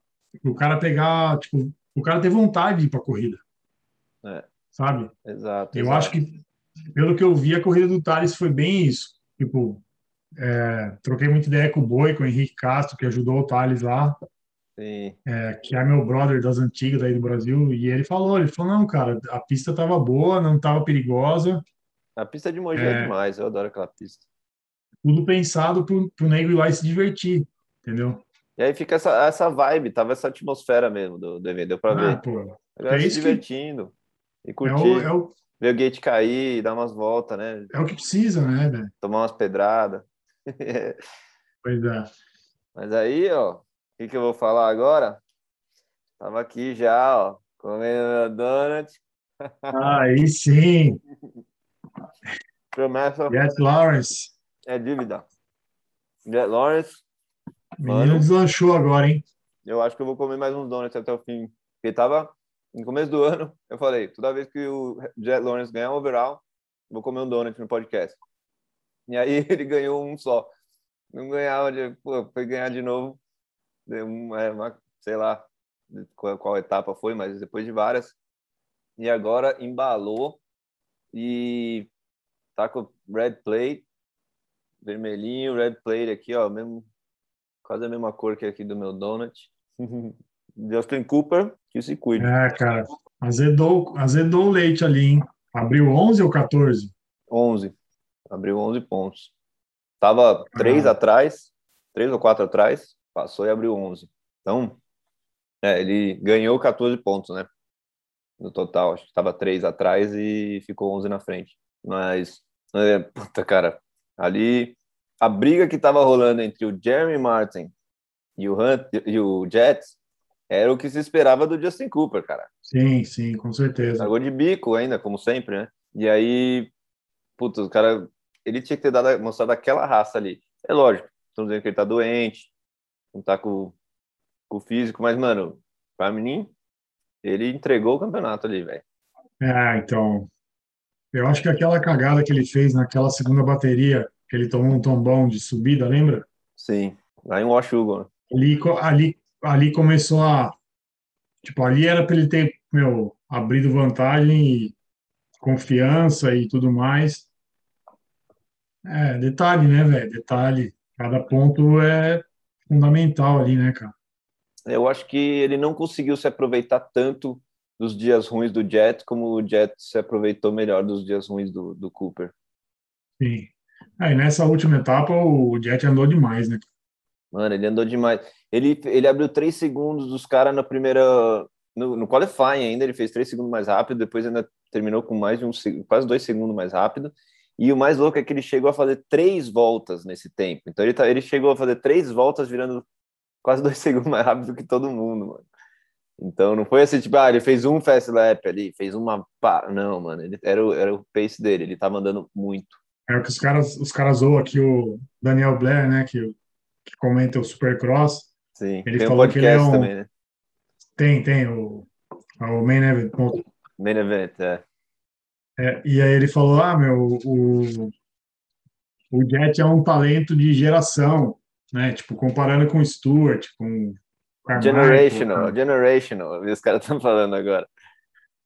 pro cara pegar, tipo, o cara ter vontade de ir pra corrida. É. Sabe? Exato. Eu exato. acho que, pelo que eu vi, a corrida do Thales foi bem isso. Tipo, é, troquei muita ideia com o Boi, com o Henrique Castro, que ajudou o Thales lá, Sim. é, que é meu brother das antigas aí do Brasil, e ele falou, ele falou, não, cara, a pista tava boa, não tava perigosa, A pista de Mogi é, É. demais, eu adoro aquela pista. tudo pensado pro, pro nego ir lá e se divertir, entendeu? E aí fica essa, essa vibe, tava essa atmosfera mesmo do, do evento, deu pra Ah, ver. pô, é se isso que- divertindo e é curtir, o, é, o, ver o gate cair, dar umas voltas, né? é o que precisa, né, velho? Tomar umas pedradas. (laughs) Pois é. Mas aí, ó, que, que eu vou falar agora? Tava aqui já, ó, comendo meu donut. Aí sim, (laughs) Promessa Jet Lawrence, é dívida. Jet Lawrence, menino deslanchou agora, hein? eu acho que eu vou comer mais uns donuts até o fim. Porque tava no começo do (laughs) ano, eu falei, toda vez que o Jet Lawrence ganhar um overall, vou comer um donut no podcast. E aí (laughs) ele ganhou um só. Não ganhava, de, pô, foi ganhar de novo. Deu uma, é, uma- sei lá qual, qual etapa foi, mas depois de várias. E agora embalou e tá com red plate, vermelhinho, red plate aqui, ó, mesmo, quase a mesma cor que aqui do meu donut. (laughs) Justin Cooper, que se cuide. É, cara, azedou, azedou o leite ali, hein? Abriu 11 ou 14? 11. Abriu 11 pontos. Tava três Ah. atrás, três ou quatro atrás, passou e abriu 11. Então, é, ele ganhou 14 pontos, né? No total, acho que tava três atrás e ficou 11 na frente. Mas, é, puta, cara, ali a briga que tava rolando entre o Jeremy Martin e o Hunt e o Jets era o que se esperava do Justin Cooper, cara. Sim, sim, com certeza. Largou de bico ainda, como sempre, né? E aí, putz, o cara, ele tinha que ter dado, mostrado aquela raça ali. É lógico, estão dizendo que ele tá doente, não tá com, com o físico, mas, mano, pra mim, ele entregou o campeonato ali, velho. É, então, eu acho que aquela cagada que ele fez naquela segunda bateria, que ele tomou um tombão de subida, lembra? Sim, lá em Washington, né? Ali, ali, ali começou a. Tipo, ali era para ele ter, meu, abrido vantagem e confiança e tudo mais. É, detalhe, né, velho? Detalhe. Cada ponto é fundamental ali, né, cara? Eu acho que ele não conseguiu se aproveitar tanto dos dias ruins do Jet como o Jet se aproveitou melhor dos dias ruins do, do Cooper. Sim. Aí nessa última etapa o Jet andou demais, né? Mano, ele andou demais. Ele, ele abriu três segundos dos caras na primeira. No, no qualifying ainda, ele fez três segundos mais rápido, depois ainda terminou com mais de um quase dois segundos mais rápido. E o mais louco é que ele chegou a fazer três voltas nesse tempo. Então ele, tá, ele chegou a fazer três voltas virando quase dois (laughs) segundos mais rápido que todo mundo, mano. Então não foi assim, tipo, ah, ele fez um fast lap ali, fez uma. Pá. Não, mano, ele, era, o, era o pace dele, ele tava andando muito. É o que os caras, os caras zoam aqui o Daniel Blair, né, que, que comenta o Supercross. Sim, Ele tem um falou que ele é um- também, né? Tem, tem o, o Main Event. Main event, é. É, e aí ele falou, ah, meu, o, o Jet é um talento de geração, né? Tipo, comparando com o Stewart, com Carmichael, Generational, com- generational, (laughs) os caras estão falando agora.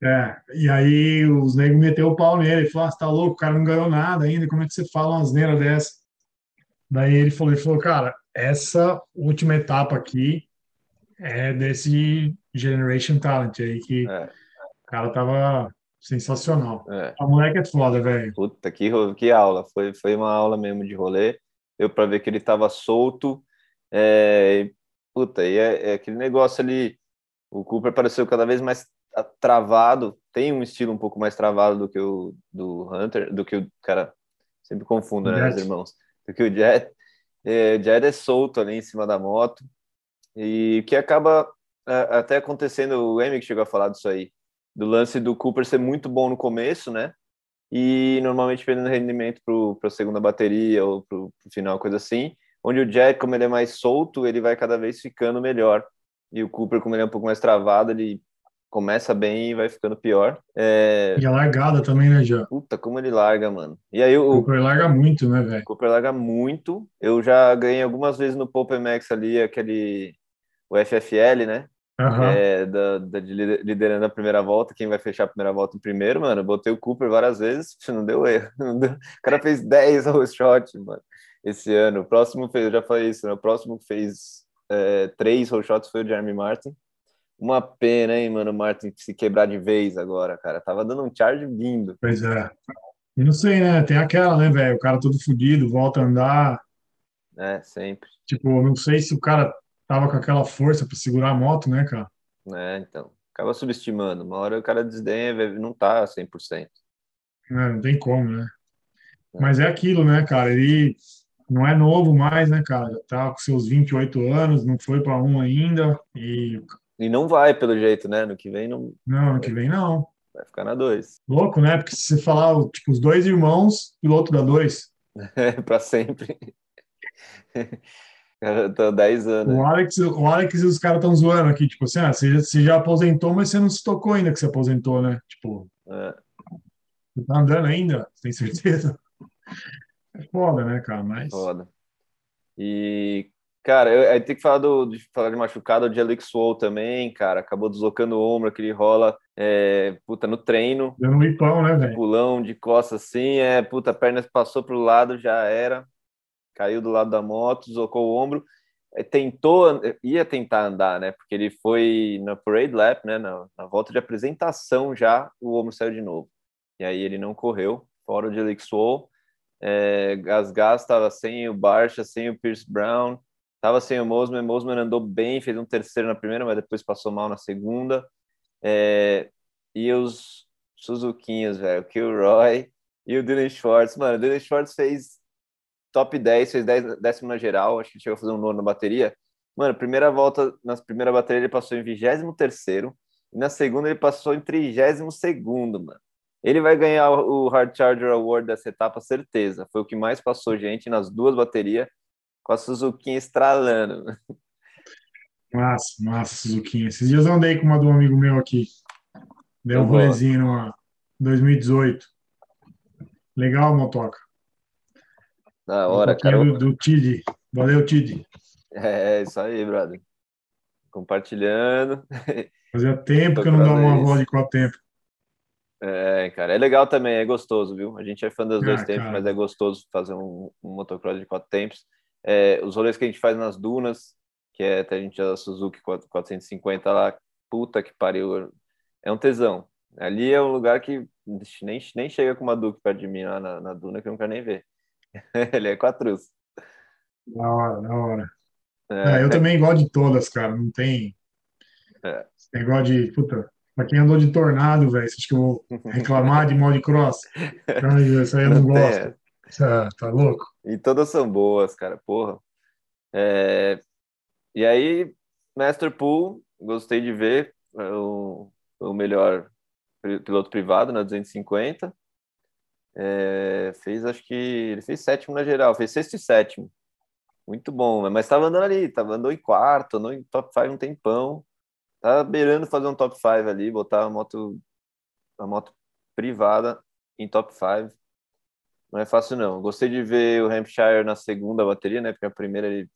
É, e aí os negros meteu o pau nele, ele falou, ah, você tá louco, o cara não ganhou nada ainda, como é que você fala uma asneira dessa? Daí ele falou, ele falou, cara, essa última etapa aqui é desse Generation Talent aí, que É. o cara tava sensacional. É. A moleque é foda, velho. Puta, que, que aula. Foi, foi uma aula mesmo de rolê. Deu pra ver que ele tava solto. É, puta, e é, é aquele negócio ali. O Cooper pareceu cada vez mais travado, tem um estilo um pouco mais travado do que o do Hunter, do que o cara sempre confundo, né, os irmãos, do que o Jet. É, o Jet é solto ali em cima da moto e que acaba é, até acontecendo, o Amy chegou a falar disso aí, do lance do Cooper ser muito bom no começo, né? E normalmente perdendo rendimento para a segunda bateria ou para o final, coisa assim. Onde o Jet, como ele é mais solto, ele vai cada vez ficando melhor. E o Cooper, como ele é um pouco mais travado, ele começa bem e vai ficando pior. É... E a largada também, né, já? Puta, como ele larga, mano. E aí o, o Cooper larga muito, né, velho? Cooper larga muito. Eu já ganhei algumas vezes no Pope Max ali, aquele o FFL, né? Uhum. É, da, da, liderando a primeira volta, quem vai fechar a primeira volta em primeiro, mano. Botei o Cooper várias vezes, (laughs) não deu erro. (laughs) Não deu... O cara fez 10 shot, mano, esse ano. O próximo fez, eu já falei isso, né? O próximo que fez é, três shots foi o Jeremy Martin. Uma pena, hein, mano, o Martin se quebrar de vez agora, cara. Tava dando um charge vindo. Pois é. E não sei, né? Tem aquela, né, velho? O cara todo fodido, volta a andar. É, sempre. Tipo, não sei se o cara tava com aquela força para segurar a moto, né, cara? É, então. Acaba subestimando. Uma hora o cara desdenha, não tá 100%. É, não tem como, né? É. Mas é aquilo, né, cara? Ele não é novo mais, né, cara? Tá com seus 28 anos, não foi para um ainda. E... e não vai, pelo jeito, né? No que vem não. Não, no que vem não. Vai ficar na 2. Louco, né? Porque se você falar, tipo, os dois irmãos, piloto da 2. (laughs) É, pra sempre. Cara, (laughs) tô 10 anos. O Alex, o Alex e os caras estão zoando aqui, tipo assim, ah, você, você, já aposentou, mas você não se tocou ainda que você aposentou, né? Tipo, é. você tá andando ainda? Tem certeza? É foda, né, cara? Mas... Foda. E, cara, eu, eu tenho que falar, do, de falar de machucado, de Alex Wall também, cara, acabou deslocando o ombro, aquele rola, é, puta, no treino. Dando um ipão, né, velho? Pulão de costas assim, é, puta, a perna passou pro lado, já era caiu do lado da moto, deslocou o ombro, é, tentou, ia tentar andar, né? Porque ele foi na parade lap, né? Na, na, volta de apresentação já, o ombro saiu de novo. E aí ele não correu, fora de Elixir. É, Gasgas estava sem o Barcha, sem o Pierce Brown, estava sem o Mosman. Mosman andou bem, fez um terceiro na primeira, mas depois passou mal na segunda. É, e os Suzuquinhos, velho, o Kilroy e o Dylan Schwartz. Mano, o Dylan Schwartz fez top 10, fez 10, décimo na geral, acho que chegou a fazer um nono na bateria. Mano, primeira volta, na primeira bateria ele passou em 23 e na segunda ele passou em 32 mano. Ele vai ganhar o Hard Charger Award dessa etapa, certeza. Foi o que mais passou gente nas duas baterias, com a Suzuki estralando. Massa, massa, Suzuki. Esses dias eu andei com uma do amigo meu aqui. Deu um rolezinho numa 2018. Legal, motoca. Da hora, um cara. Do, Tid. Valeu, Tid. É, isso aí, brother. Compartilhando. (laughs) Fazia tempo que eu não dava uma voz de quatro tempos. É, cara, é legal também, é gostoso, viu? A gente é fã dos ah, dois tempos, mas é gostoso fazer um, um motocross de quatro tempos. É, os rolês que a gente faz nas dunas, que é até a gente a Suzuki 450 lá, puta que pariu, é um tesão. Ali é um lugar que nem, nem chega com uma Duke perto de mim lá na, na duna que eu não quero nem ver. (laughs) Ele é quatruz. Da hora, da hora. É. É, eu também gosto de todas, cara. Não tem. É. Esse negócio de. Puta, pra quem andou de tornado, velho, você acha que eu vou (laughs) reclamar de mod cross? isso aí eu não, não gosto. É, tá louco? E todas são boas, cara, porra. É... E aí, Master Pool, gostei de ver é o, o melhor piloto privado na 250. É, fez, acho que ele fez sétimo na geral, fez sexto e sétimo. Muito bom, mas estava andando ali, estava andando em quarto, andou em top 5 um tempão. Tava beirando fazer um top 5 ali, botar a moto, a moto privada em top 5. Não é fácil, não. Gostei de ver o Hampshire na segunda bateria, né? Porque a primeira ele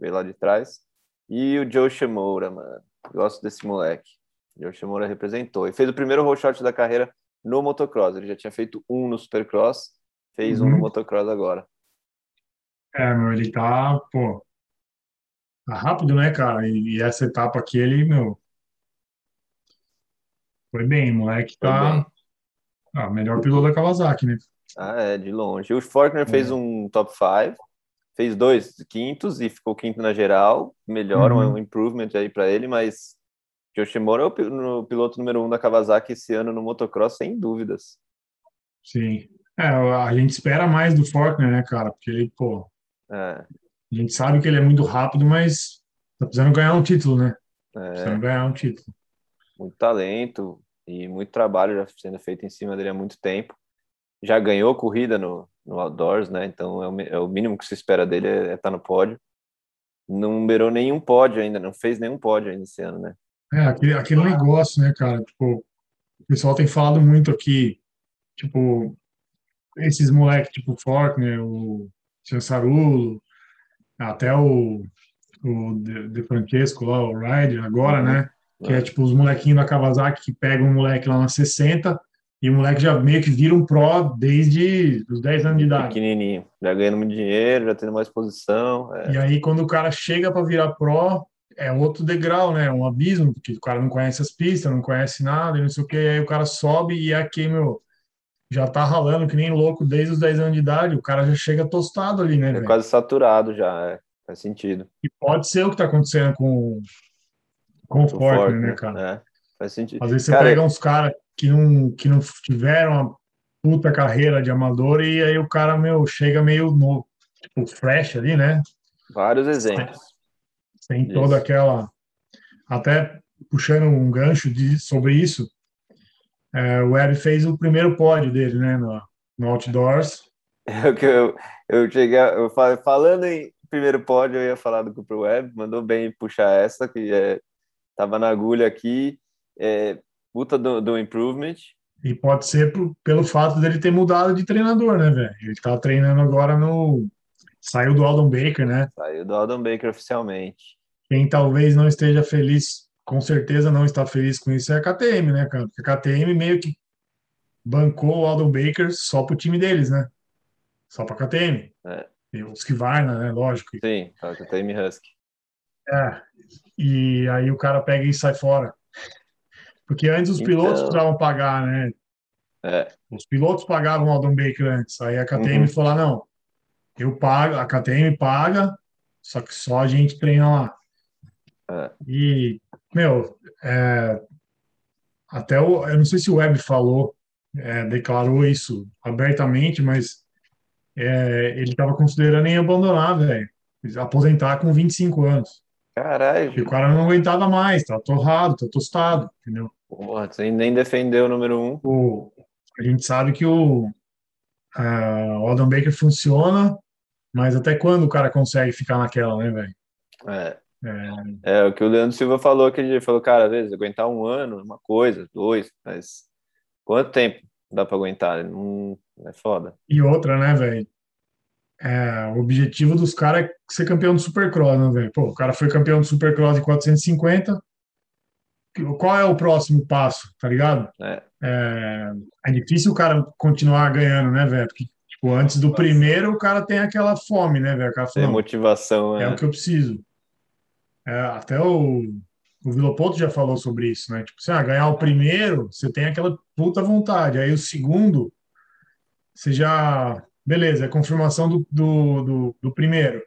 veio lá de trás. E o Joe Shimura, mano. Gosto desse moleque. O Joe Shimura representou. E fez o primeiro roll shot da carreira no motocross. Ele já tinha feito um no supercross, fez uhum. um no uhum. motocross agora. É, meu, ele tá, pô, tá rápido, né, cara? E, e essa etapa aqui, ele, meu, foi bem, moleque tá ah, melhor piloto da Kawasaki, né? Ah, é, de longe. O Forkner é. fez um top 5 fez dois quintos e ficou quinto na geral, melhor, Uhum. um improvement aí para ele, mas Yoshimura é o piloto número um da Kawasaki esse ano no motocross, sem dúvidas. Sim. É, a gente espera mais do Faulkner, né, cara? Porque ele, pô, É, a gente sabe que ele é muito rápido, mas tá precisando ganhar um título, né? é, Precisando ganhar um título. muito talento e muito trabalho já sendo feito em cima dele há muito tempo. Já ganhou corrida no, no Outdoors, né? Então é o, é o mínimo que se espera dele é estar no pódio. Não numerou nenhum pódio ainda, não fez nenhum pódio ainda esse ano, né? É, aquele, aquele negócio, né, cara? Tipo, o pessoal tem falado muito aqui, tipo, esses moleques, tipo Faulkner, o Chansarulo, até o, o De, De Francesco lá, o Ryder, agora, Uhum. né? Que é tipo os molequinhos da Kawasaki que pegam um moleque lá na 60 e o moleque já meio que vira um pro desde os 10 anos de idade. Pequenininho, já ganhando muito dinheiro, já tendo mais posição. é. E aí, quando o cara chega para virar pro, é outro degrau, né? Um abismo, porque o cara não conhece as pistas, não conhece nada, e não sei o que. Aí o cara sobe e aqui, meu, já tá ralando que nem louco desde os 10 anos de idade. O cara já chega tostado ali, né, É quase saturado já, é. faz sentido. E pode ser o que tá acontecendo com, com o Fortner, Forte, né, cara? É, faz sentido. Às vezes você Cara, pega uns caras que não, que não tiveram uma puta carreira de amador e aí o cara, meu, chega meio novo, tipo, fresh ali, né? Vários exemplos. Tem Isso. toda aquela. Até puxando um gancho de, sobre isso, é, o Web fez o primeiro pódio dele, né, no, no Outdoors. É o que eu, eu cheguei, eu falei, falando em primeiro pódio, eu ia falar do Cooper Webb, mandou bem puxar essa, que é, tava na agulha aqui, é, puta do, do improvement, E pode ser pelo fato dele ter mudado de treinador, né, velho? Ele tá treinando agora no. Saiu do Aldon Baker, né? saiu do Aldon Baker oficialmente. Quem talvez não esteja feliz, com certeza não está feliz com isso, é a KTM, né, cara? Porque a KTM meio que bancou o Aldon Baker só pro time deles, né? Só pra KTM. É. E os que vai, né? Lógico. Sim, tá com o Tame Husky. É. E aí o cara pega e sai fora. Porque antes os Então. pilotos precisavam pagar, né? É, Os pilotos pagavam o Aldon Baker antes. Aí a KTM Uhum. falou: não, eu pago, a KTM paga, só que só a gente treina lá. É. E, meu, é, até o, eu não sei se o Webb falou, é, declarou isso abertamente, mas é, ele estava considerando em abandonar, velho, aposentar com 25 anos. caralho, E o cara não aguentava mais, tá torrado, tá tostado, entendeu? porra, você nem defendeu o número um. O, a gente sabe que o, ah, o Aldon Baker funciona, mas até quando o cara consegue ficar naquela, né, velho? É, É, é o que o Leandro Silva falou aquele dia, ele falou, cara, às vezes aguentar um ano, uma coisa, dois, mas quanto tempo dá pra aguentar? Não, é foda. e outra, né, velho? É, o objetivo dos caras é ser campeão do Supercross, né, velho? Pô, o cara foi campeão do Supercross de 450. Qual é o próximo passo, tá ligado? É. É, é difícil o cara continuar ganhando, né, velho? Porque, tipo, antes do primeiro, o cara tem aquela fome, né, velho? Tem fala, "Não, motivação, é é. o que eu preciso. É, até o, o Vilopoto já falou sobre isso, né? Tipo, assim, ah, ganhar o primeiro, você tem aquela puta vontade. Aí o segundo, você já. Beleza, é confirmação do, do, do, do primeiro.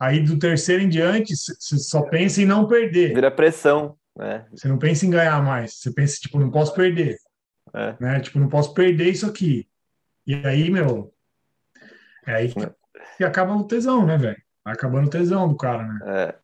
Aí do terceiro em diante, você só pensa em não perder. Vira pressão, né? Você não pensa em ganhar mais. Você pensa, tipo, não posso perder. É. Né? Tipo, não posso perder isso aqui. E aí, meu. É aí que, que acaba o tesão, né, velho? Acabando o tesão do cara, né? É,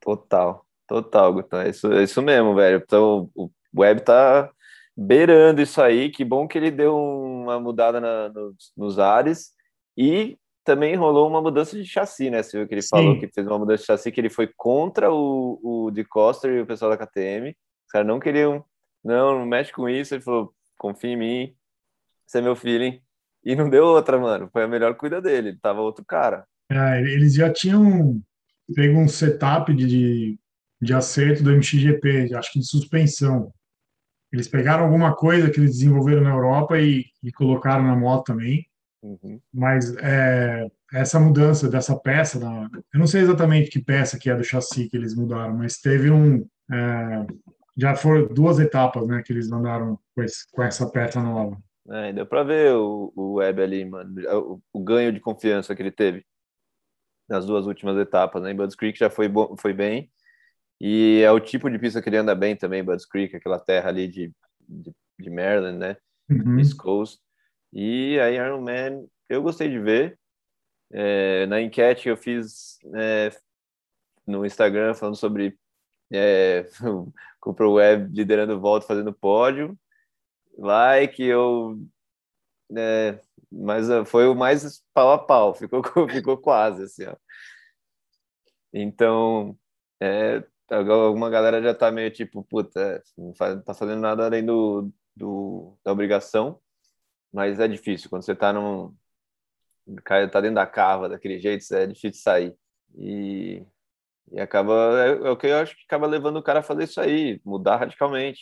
total, total, Guto. É isso, é isso mesmo, velho. Então, o Web tá beirando isso aí. Que bom que ele deu uma mudada na- nos, nos ares e também rolou uma mudança de chassi, né? Você viu que ele Sim. falou que fez uma mudança de chassi, que ele foi contra o, o de Coster e o pessoal da KTM. Os caras não queriam, não, não mexe com isso. Ele falou, confia em mim, esse é meu feeling. E não deu outra, mano. Foi a melhor cuida dele. Tava outro cara. É, eles já tinham pego um setup de, de, de acerto do MXGP, acho que de suspensão. Eles pegaram alguma coisa que eles desenvolveram na Europa e, e colocaram na moto também. Uhum. Mas é, essa mudança dessa peça, na- eu não sei exatamente que peça que é do chassi que eles mudaram, mas teve um. é, já foram duas etapas né, que eles andaram com, esse- com essa peça nova. É, deu pra ver o, o Web ali, mano, o, o ganho de confiança que ele teve. nas duas últimas etapas, né? Em Budds Creek já foi, bom, foi bem. E é o tipo de pista que ele anda bem também, Budds Creek, aquela terra ali de, de, de Maryland, né? Uhum. East Coast. E aí Iron Man, eu gostei de ver. É, na enquete que eu fiz é, no Instagram falando sobre é, (laughs) Cooper Web liderando volta, fazendo pódio. Like, eu. É, mas foi o mais pau a pau, (laughs) ficou, ficou quase assim, ó. Então, é, alguma galera já tá meio tipo, puta, não tá fazendo nada além do, do, da obrigação, mas é difícil, quando você tá num, tá dentro da cava daquele jeito, é difícil sair. E, e acaba, é, é, o que eu acho que acaba levando o cara a fazer isso aí, mudar radicalmente,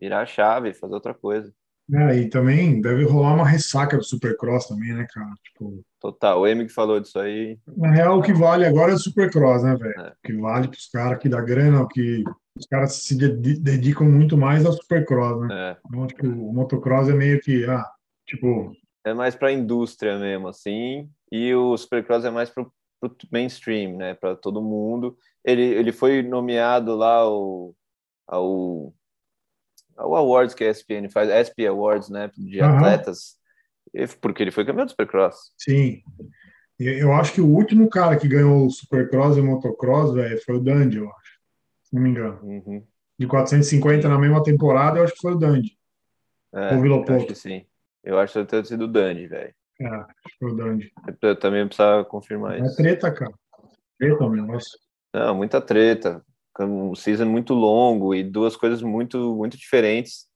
virar a chave, fazer outra coisa. É, e também deve rolar uma ressaca do Supercross também, né, cara? Tipo, Total, o Emi que falou disso aí. na real, o que vale agora é o Supercross, né, velho? É. O que vale pros caras que dá grana, o que os caras se dedi- dedicam muito mais ao Supercross, né? É, Então, tipo, o motocross é meio que, ah, tipo, é mais para a indústria mesmo, assim, e o Supercross é mais para o mainstream, né, para todo mundo. Ele, ele foi nomeado lá ao, ao, ao Awards que a ESPN faz, ESPY Awards, né, de Aham. atletas, porque ele foi campeão do Supercross. sim. Eu acho que o último cara que ganhou o Supercross e o motocross, velho, foi o Dandy, eu acho. Se não me engano. Uhum. De 450 na mesma temporada, eu acho que foi o Dandy. É, Ou Vila eu acho que sim. Eu acho que deve ter sido o Dandy, velho. É, foi o Dandy. Eu também precisava confirmar É isso. treta, cara. Treta o negócio. Não, muita treta. Um season muito longo e duas coisas muito, muito diferentes.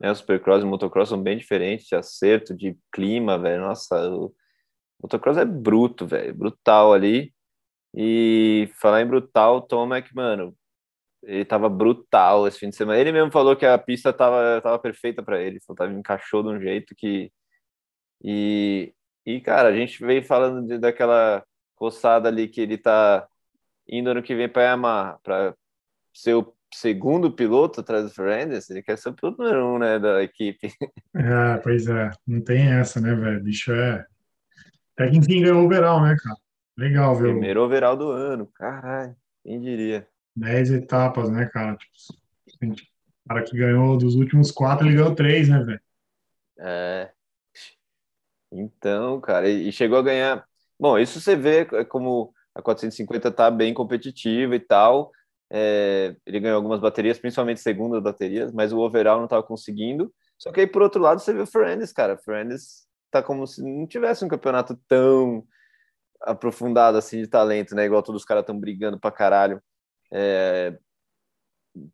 Né? O Supercross e o Motocross são bem diferentes, de acerto, de clima, velho. Nossa, o Motocross é bruto, velho. Brutal ali. E falar em brutal, Tom Mac, mano, ele tava brutal esse fim de semana. Ele mesmo falou que a pista tava, tava perfeita para ele. Só tava, encaixou de um jeito que. E, e, cara, a gente veio falando de, daquela coçada ali que ele tá indo ano que vem para Yamaha, para ser o segundo piloto atrás do Fernandes, ele quer ser o piloto número um, né, da equipe. É, pois é. Não tem essa, né, velho? Bicho é. Até que enfim ganhou o overall, né, cara? Legal, viu? Primeiro overall do ano, caralho, quem diria. 10 etapas, né, cara? Tipo, assim, o cara que ganhou dos últimos quatro, ele ganhou três, né, velho? É. Então, cara, e chegou a ganhar. Bom, isso você vê como a 450 tá bem competitiva e tal. É, ele ganhou algumas baterias, principalmente segundas baterias, mas o overall não tava conseguindo. Só que aí, por outro lado, você vê o Fernandes, cara. O Fernandes tá como se não tivesse um campeonato tão aprofundado assim de talento, né? Igual todos os caras estão brigando pra caralho. É,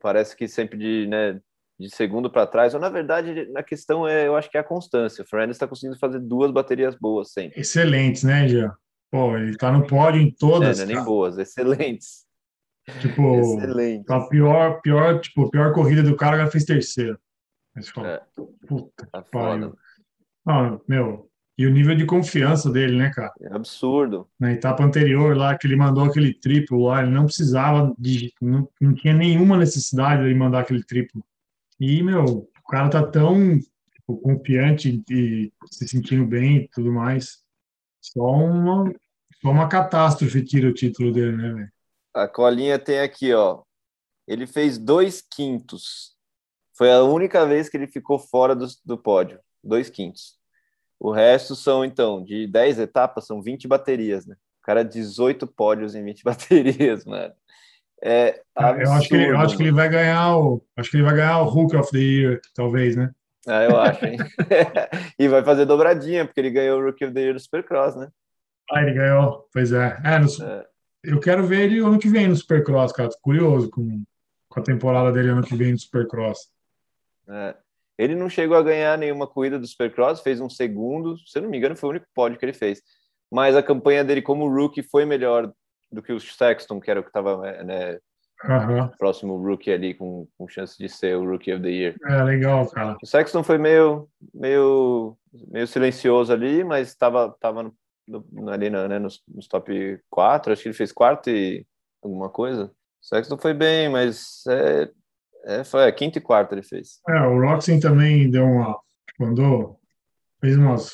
parece que sempre de, né, de segundo para trás. Ou na verdade, na questão é, eu acho que é a constância. O Fernandes está conseguindo fazer duas baterias boas sempre. Excelentes, né, Jean? Pô, ele tá no pódio em É, todas, não é nem boas, excelentes. Tipo, Excelentes. a pior, pior, tipo, pior corrida do cara, fez terceiro. Mas, É. puta Tá que pariu. foda. Ah, meu, e o nível de confiança dele, né, cara? É absurdo. Na etapa anterior lá, que ele mandou aquele triplo lá, ele não precisava de. Não, não tinha nenhuma necessidade de mandar aquele triplo. E, meu, o cara tá tão tipo, confiante e se sentindo bem e tudo mais. Só uma, só uma catástrofe tira o título dele, né, velho? A colinha tem aqui, ó. Ele fez dois quintos. Foi a única vez que ele ficou fora do, do pódio. Dois quintos. O resto são, então, de 10 etapas, são 20 baterias, né? O cara, 18 pódios em 20 (laughs) baterias, mano. É absurdo. eu acho que, ele, eu acho que ele vai ganhar o. Acho que ele vai ganhar o Hulk of the Year, talvez, né? Ah, eu acho, hein? (laughs) (laughs) e vai fazer dobradinha, porque ele ganhou o Rookie of the Year do Supercross, né? Ah, ele ganhou. Pois é. É, no- É. eu quero ver ele ano que vem no Supercross, cara. Tô curioso com, com a temporada dele ano que vem no Supercross. É. Ele não chegou a ganhar nenhuma corrida do Supercross, fez um segundo, se eu não me engano, foi o único pódio que ele fez. Mas a campanha dele como rookie foi melhor do que o Sexton, que era o que estava né, Aham. próximo rookie ali, com, com chance de ser o Rookie of the Year. É legal, cara. O Sexton foi meio, meio, meio silencioso ali, mas estava tava no- no- ali na- né, nos, nos top 4, acho que ele fez quarto e alguma coisa. O Sexton foi bem, mas é, é, foi a quinto e quarto ele fez. É, o Roxen também deu uma. Tipo, andou. Fez umas.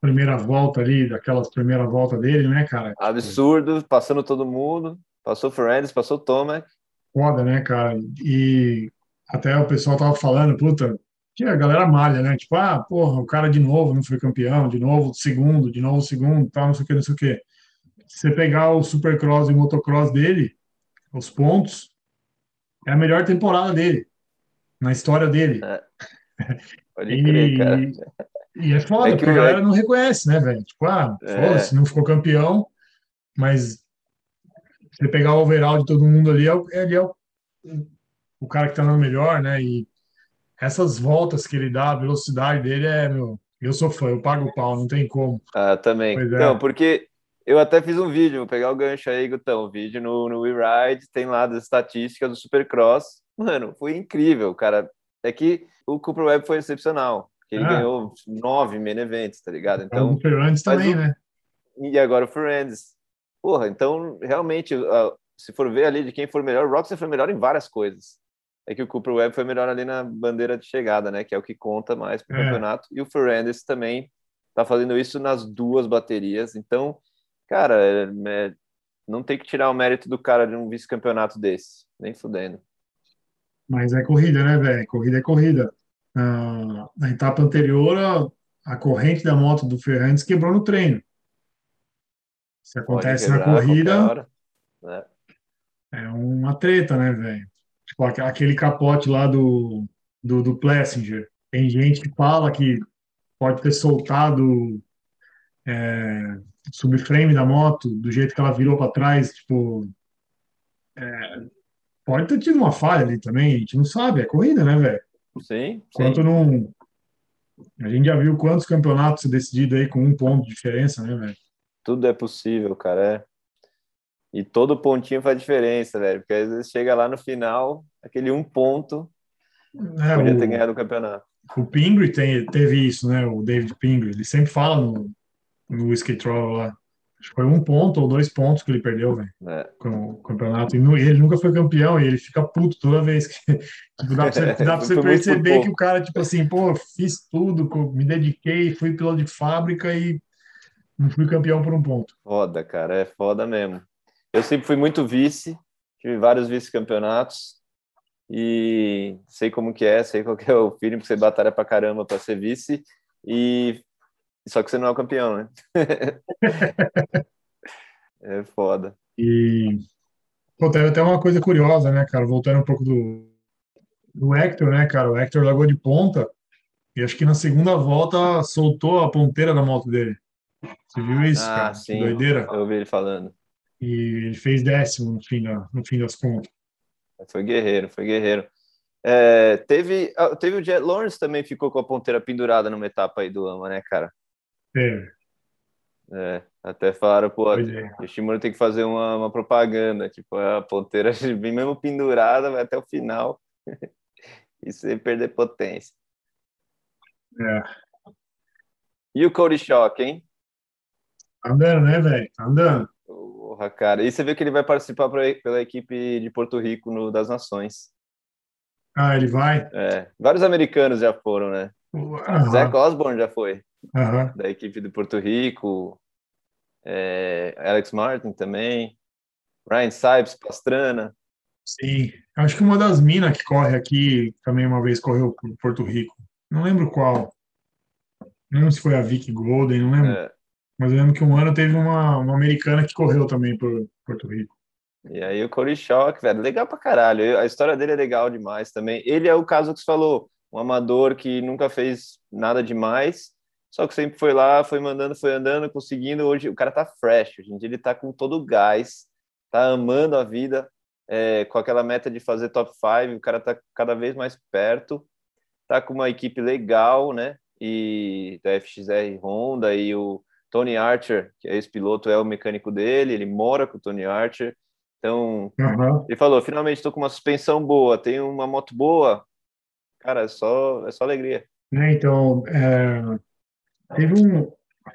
primeira volta ali, daquelas primeira volta dele, né, cara? Absurdo, passando todo mundo. Passou Fernandes, passou Tomac. Foda, né, cara? E até o pessoal tava falando, puta, que a galera malha, né? Tipo, ah, porra, o cara de novo não foi campeão, de novo segundo, de novo segundo, tal, não sei o que, não sei o que. Se você pegar o Supercross e o Motocross dele, os pontos, é a melhor temporada dele, na história dele. É. (laughs) Pode e, crer, cara. E é foda, é porque a galera não reconhece, né, velho? Tipo, ah, é. foda-se, não ficou campeão, mas você pegar o overall de todo mundo ali, é, ele é o, o cara que tá no melhor, né? E essas voltas que ele dá, a velocidade dele é, meu, eu sou fã, eu pago o pau, não tem como. Ah, também. Pois é. porque eu até fiz um vídeo, vou pegar o gancho aí, Gutão, vídeo no, no WeRide, tem lá das estatísticas do Supercross. Mano, foi incrível, cara. É que o Cooper Webb foi excepcional. Ele ah. ganhou nove main events, tá ligado? Então, o Ferrandes também, o... né? E agora o Ferrandes. Porra, então, realmente, se for ver ali de quem for melhor, o Roxy foi melhor em várias coisas é que o Cooper Webb foi melhor ali na bandeira de chegada, né? Que é o que conta mais para o é. campeonato. E o Ferrandes também tá fazendo isso nas duas baterias. Então, cara, é, é, não tem que tirar o mérito do cara de um vice-campeonato desse, nem fudendo. Mas é corrida, né, velho? Corrida é corrida. Ah, na etapa anterior, a, a, corrente da moto do Ferrandes quebrou no treino. Se acontece na corrida, né? é uma treta, né, velho? Tipo, aquele capote lá do, do, do Plessinger. Tem gente que fala que pode ter soltado é, subframe da moto do jeito que ela virou para trás. Tipo, é, pode ter tido uma falha ali também. A gente não sabe. É corrida, né, velho? Sim. Quanto não. A gente já viu quantos campeonatos decididos aí com um ponto de diferença, né, velho? Tudo é possível, cara. É. E todo pontinho faz diferença, velho. Porque às vezes chega lá no final, aquele um ponto é, podia o, ter ganhado o campeonato. O Pingree tem, teve isso, né? O David Pingree. Ele sempre fala no, no Whiskey Troll lá. Acho que foi um ponto ou dois pontos que ele perdeu, velho, é. com o campeonato. E ele nunca foi campeão e ele fica puto toda vez que. (laughs) Tipo, dá pra você, dá pra você (laughs) perceber que o cara, tipo assim, pô, fiz tudo, me dediquei, fui piloto de fábrica e não fui campeão por um ponto. Foda, cara, é foda mesmo. Eu sempre fui muito vice, tive vários vice-campeonatos e sei como que é, sei qual que é o feeling, porque você batalha pra caramba para ser vice e só que você não é o campeão, né? (laughs) é foda. E Pô, teve até uma coisa curiosa, né, cara? Voltando um pouco do, do Hector, né, cara? O Hector largou de ponta e acho que na segunda volta soltou a ponteira da moto dele. Você viu isso, ah, cara? Sim, que doideira. Eu ouvi ele falando e ele fez décimo no fim, da, no fim das contas. Foi guerreiro, foi guerreiro. É, teve, ah, teve o Jet Lawrence também ficou com a ponteira pendurada numa etapa aí do AMA, né, cara? É. É, até falaram, pô, é. o Shimura tem que fazer uma, uma propaganda, tipo, a ponteira (laughs) bem mesmo pendurada, vai até o final, (laughs) e sem perder potência. É. E o Cody Shock, hein? Tá andando, né, velho? Tá andando. Porra, cara. E você vê que ele vai participar pela equipe de Porto Rico no das Nações. Ah, ele vai? É. Vários americanos já foram, né? Uhum. Zach Osborne já foi. Uhum. Da equipe de Porto Rico. É, Alex Martin também. Ryan Sipes, Pastrana. Sim. Acho que uma das minas que corre aqui também uma vez correu por Porto Rico. Não lembro qual. Não lembro se foi a Vicky Golden, não lembro. É. Mas eu lembro que um ano teve uma, uma americana que correu também por Porto Rico. E aí o Corey Shock, velho, legal pra caralho. A história dele é legal demais também. Ele é o caso que você falou, um amador que nunca fez nada demais, só que sempre foi lá, foi mandando, foi andando, conseguindo. Hoje o cara tá fresh, hoje em dia ele tá com todo o gás, tá amando a vida, é, com aquela meta de fazer top 5, o cara tá cada vez mais perto, tá com uma equipe legal, né? E da FXR Honda e o Tony Archer, que é esse piloto, é o mecânico dele, ele mora com o Tony Archer. Então, uhum. ele falou: finalmente estou com uma suspensão boa, tenho uma moto boa. Cara, é só, é só alegria. É, então, é, teve um,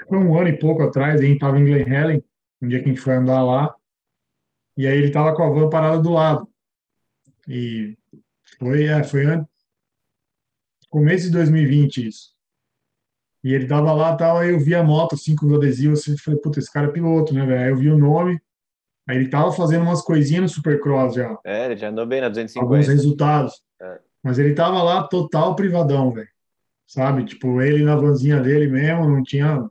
foi um ano e pouco atrás, a gente estava em Glen Helen, um dia que a gente foi andar lá, e aí ele estava com a van parada do lado. E foi, é, foi antes, começo de 2020 isso. E ele tava lá tal, aí eu vi a moto assim com o adesivo, assim, falei, puta, esse cara é piloto, né, velho? Aí eu vi o nome, aí ele tava fazendo umas coisinhas no Supercross já. É, ele já andou bem na 250. Alguns resultados. É. Mas ele tava lá total privadão, velho. Sabe? Tipo, ele na vanzinha dele mesmo, não tinha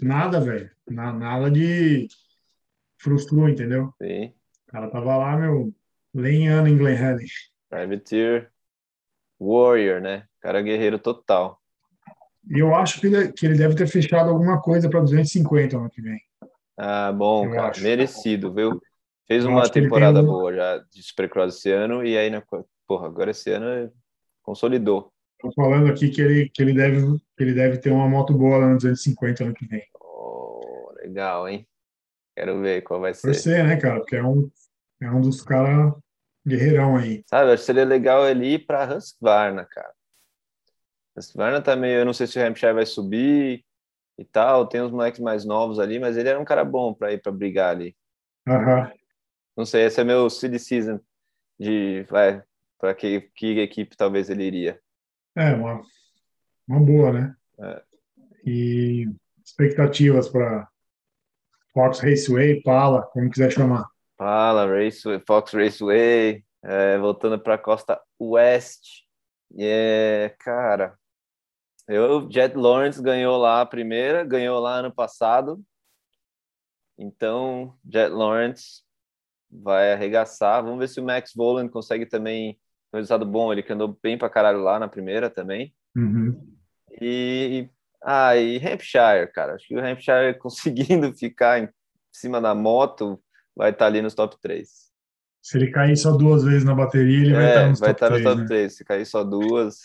nada, velho. Na, nada de frustrou, entendeu? Sim. O cara tava lá, meu, lenhando em Glen Helen. Privateer Warrior, né? Cara guerreiro total. E eu acho que ele, que ele deve ter fechado alguma coisa para 250 ano que vem. Ah, bom, Eu cara. acho. Merecido, viu? Fez Eu uma temporada tem um- boa já de Supercross esse ano e aí, na, porra, agora esse ano consolidou. Tô falando aqui que ele, que ele, deve, que ele deve ter uma moto boa lá no 250 ano que vem. Oh, legal, hein? Quero ver qual vai ser. Torcer, né, cara? Porque é um, é um dos caras guerreirão aí. Sabe, acho que seria legal ele ir para Husqvarna, cara. Husqvarna tá meio, eu não sei se o Hampshire vai subir e tal, tem uns moleques mais novos ali, mas ele era um cara bom para ir para brigar ali. Aham. Não sei, esse é meu silly season de, vai, para que, que equipe talvez ele iria. É, uma, uma boa, né? É. E expectativas para Fox Raceway, Pala, como quiser chamar. Fala, Raceway, Fox Raceway, é, voltando para a costa oeste. E é, cara, eu, Jet Lawrence ganhou lá a primeira, ganhou lá ano passado. Então, Jet Lawrence vai arregaçar. Vamos ver se o Max Volan consegue também um resultado bom. Ele que andou bem pra caralho lá na primeira também. Uhum. E, ah, e Hampshire, cara. Acho que o Hampshire (laughs) conseguindo ficar em cima da moto vai estar ali nos top 3. Se ele cair só duas vezes na bateria, ele vai É, estar nos vai top estar no 3, top né? 3. Se cair só duas,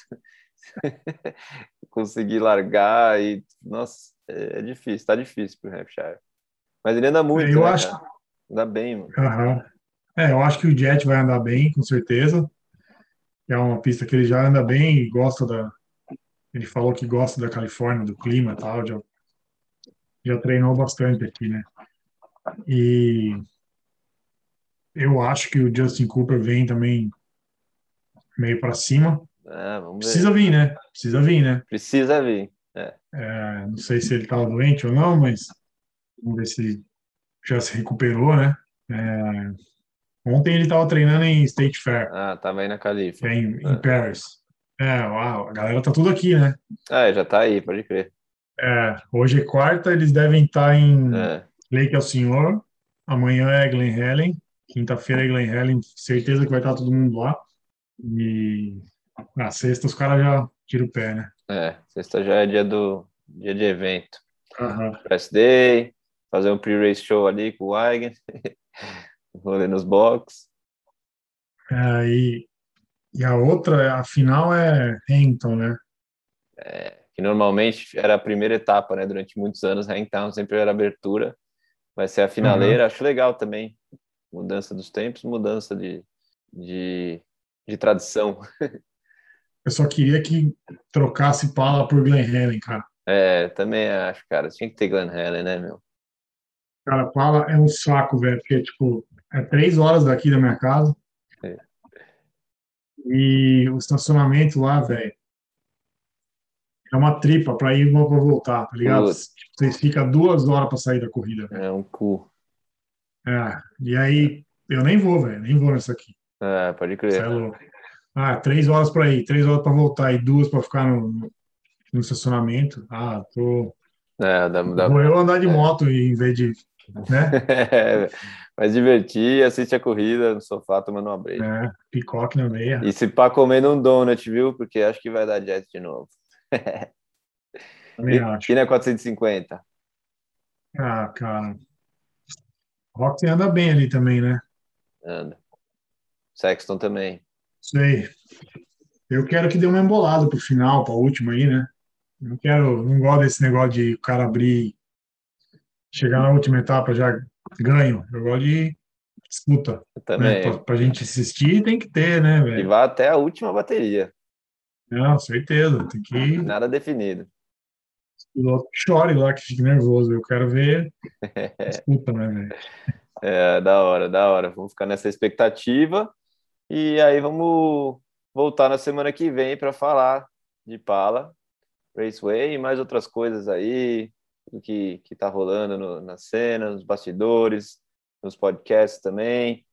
(laughs) conseguir largar e. Nossa, é, é difícil, tá difícil pro Hampshire. Mas ele anda muito, É, eu né, acho- cara? Anda bem, mano. Aham. É, eu acho que o Jet vai andar bem, com certeza. É uma pista que ele já anda bem e gosta da. Ele falou que gosta da Califórnia, do clima e tal. Já, já treinou bastante aqui, né? E eu acho que o Justin Cooper vem também meio para cima. É. Precisa vir, né? Precisa vir, né? Precisa vir. É, não sei se ele estava doente ou não, mas vamos ver se já se recuperou, né? É, ontem ele estava treinando em State Fair. Ah, tava aí na Califórnia. é em, em É. Paris. É, uau, a galera tá tudo aqui, né? Ah, já tá aí, pode crer. É, hoje é quarta, eles devem estar em É, Lake El Senhor. Amanhã é Glen Helen. Quinta-feira é Glen Helen. Certeza que vai estar todo mundo lá. E na sexta os caras já tiram o pé, né? é, sexta já é dia do dia de evento. Press Day, fazer um pre-race show ali com o Eigen, (laughs) rolê nos box. É, e, e a outra, a final é Hamilton, né? que normalmente era a primeira etapa, né? Durante muitos anos, Hangtown sempre era abertura. Vai ser a finaleira, acho legal também. Mudança dos tempos, mudança de, de, de tradição. Eu só queria que trocasse Pala por Glen Helen, cara. É, também acho, cara. Tinha que ter Glen Helen, né, meu? Cara, Pala é um saco, velho, porque, tipo, é três horas daqui da minha casa. É. E o estacionamento lá, velho, é uma tripa pra ir e uma pra voltar, tá ligado? Putz. Vocês ficam duas horas pra sair da corrida, velho. É um cu. É, e aí, eu nem vou, velho, nem vou nessa aqui. É, pode é crer. louco. Ah, três horas pra ir, três horas pra voltar e duas pra ficar no, no- estacionamento. Ah, tô. É, dá, dá... Vou eu andar de moto em vez de. Né? (laughs) Vai divertir, assiste a corrida no sofá tomando uma breja. É, picoque na meia. E se pá comendo um donut, viu? Porque acho que vai dar jet de novo. (laughs) Também E, acho. e na 450? Ah, cara. Roxy anda bem ali também, né? Anda. Sexton também. Sei. Eu quero que dê uma embolada pro final, pra última aí, né? Não quero, não gosto desse negócio de o cara abrir, chegar na última etapa já ganho. Eu gosto de disputa, Eu né? também. Pra, pra gente assistir tem que ter, né, E velho? vai até a última bateria. Não, certeza. Tem que Nada definido. o piloto que chore lá, que fique nervoso. Eu quero ver (laughs) disputa, né, velho? É, da hora, da hora. Vamos ficar nessa expectativa. E aí vamos voltar na semana que vem para falar de Pala. Raceway e mais outras coisas aí, do que, que tá rolando no, na cena, nos bastidores, nos podcasts também.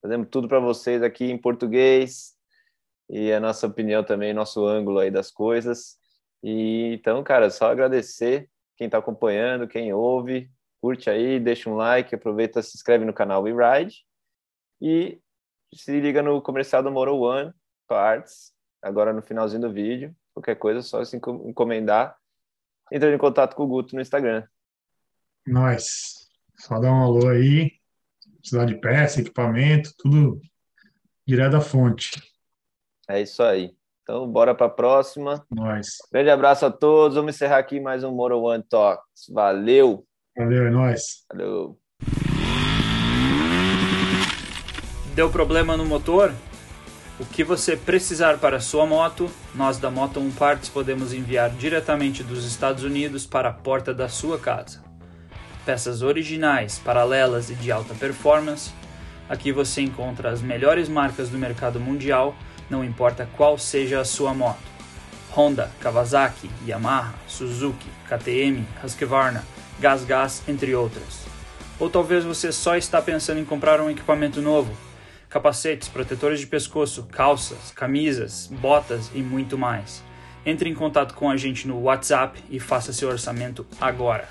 Fazemos tudo para vocês aqui em português e a nossa opinião também, nosso ângulo aí das coisas. E então, cara, só agradecer quem está acompanhando, quem ouve, curte aí, deixa um like, aproveita, se inscreve no canal WeRide e se liga no comercial do Moro One Parts, agora no finalzinho do vídeo. Qualquer coisa, só se encomendar. Entra em contato com o Guto no Instagram. Nós. Só dá um alô aí. Precisar de peça, equipamento, tudo direto da fonte. É isso aí. Então, bora para a próxima. Nós. Grande abraço a todos. Vamos encerrar aqui mais um Moro One Talks. Valeu. Valeu, é nóis. Valeu. Deu problema no motor? O que você precisar para sua moto, nós da Moto 1 Parts podemos enviar diretamente dos Estados Unidos para a porta da sua casa. Peças originais, paralelas e de alta performance. Aqui você encontra as melhores marcas do mercado mundial, não importa qual seja a sua moto. Honda, Kawasaki, Yamaha, Suzuki, KTM, Husqvarna, Gas Gas, entre outras. Ou talvez você só está pensando em comprar um equipamento novo capacetes, protetores de pescoço, calças, camisas, botas e muito mais. Entre em contato com a gente no WhatsApp e faça seu orçamento agora.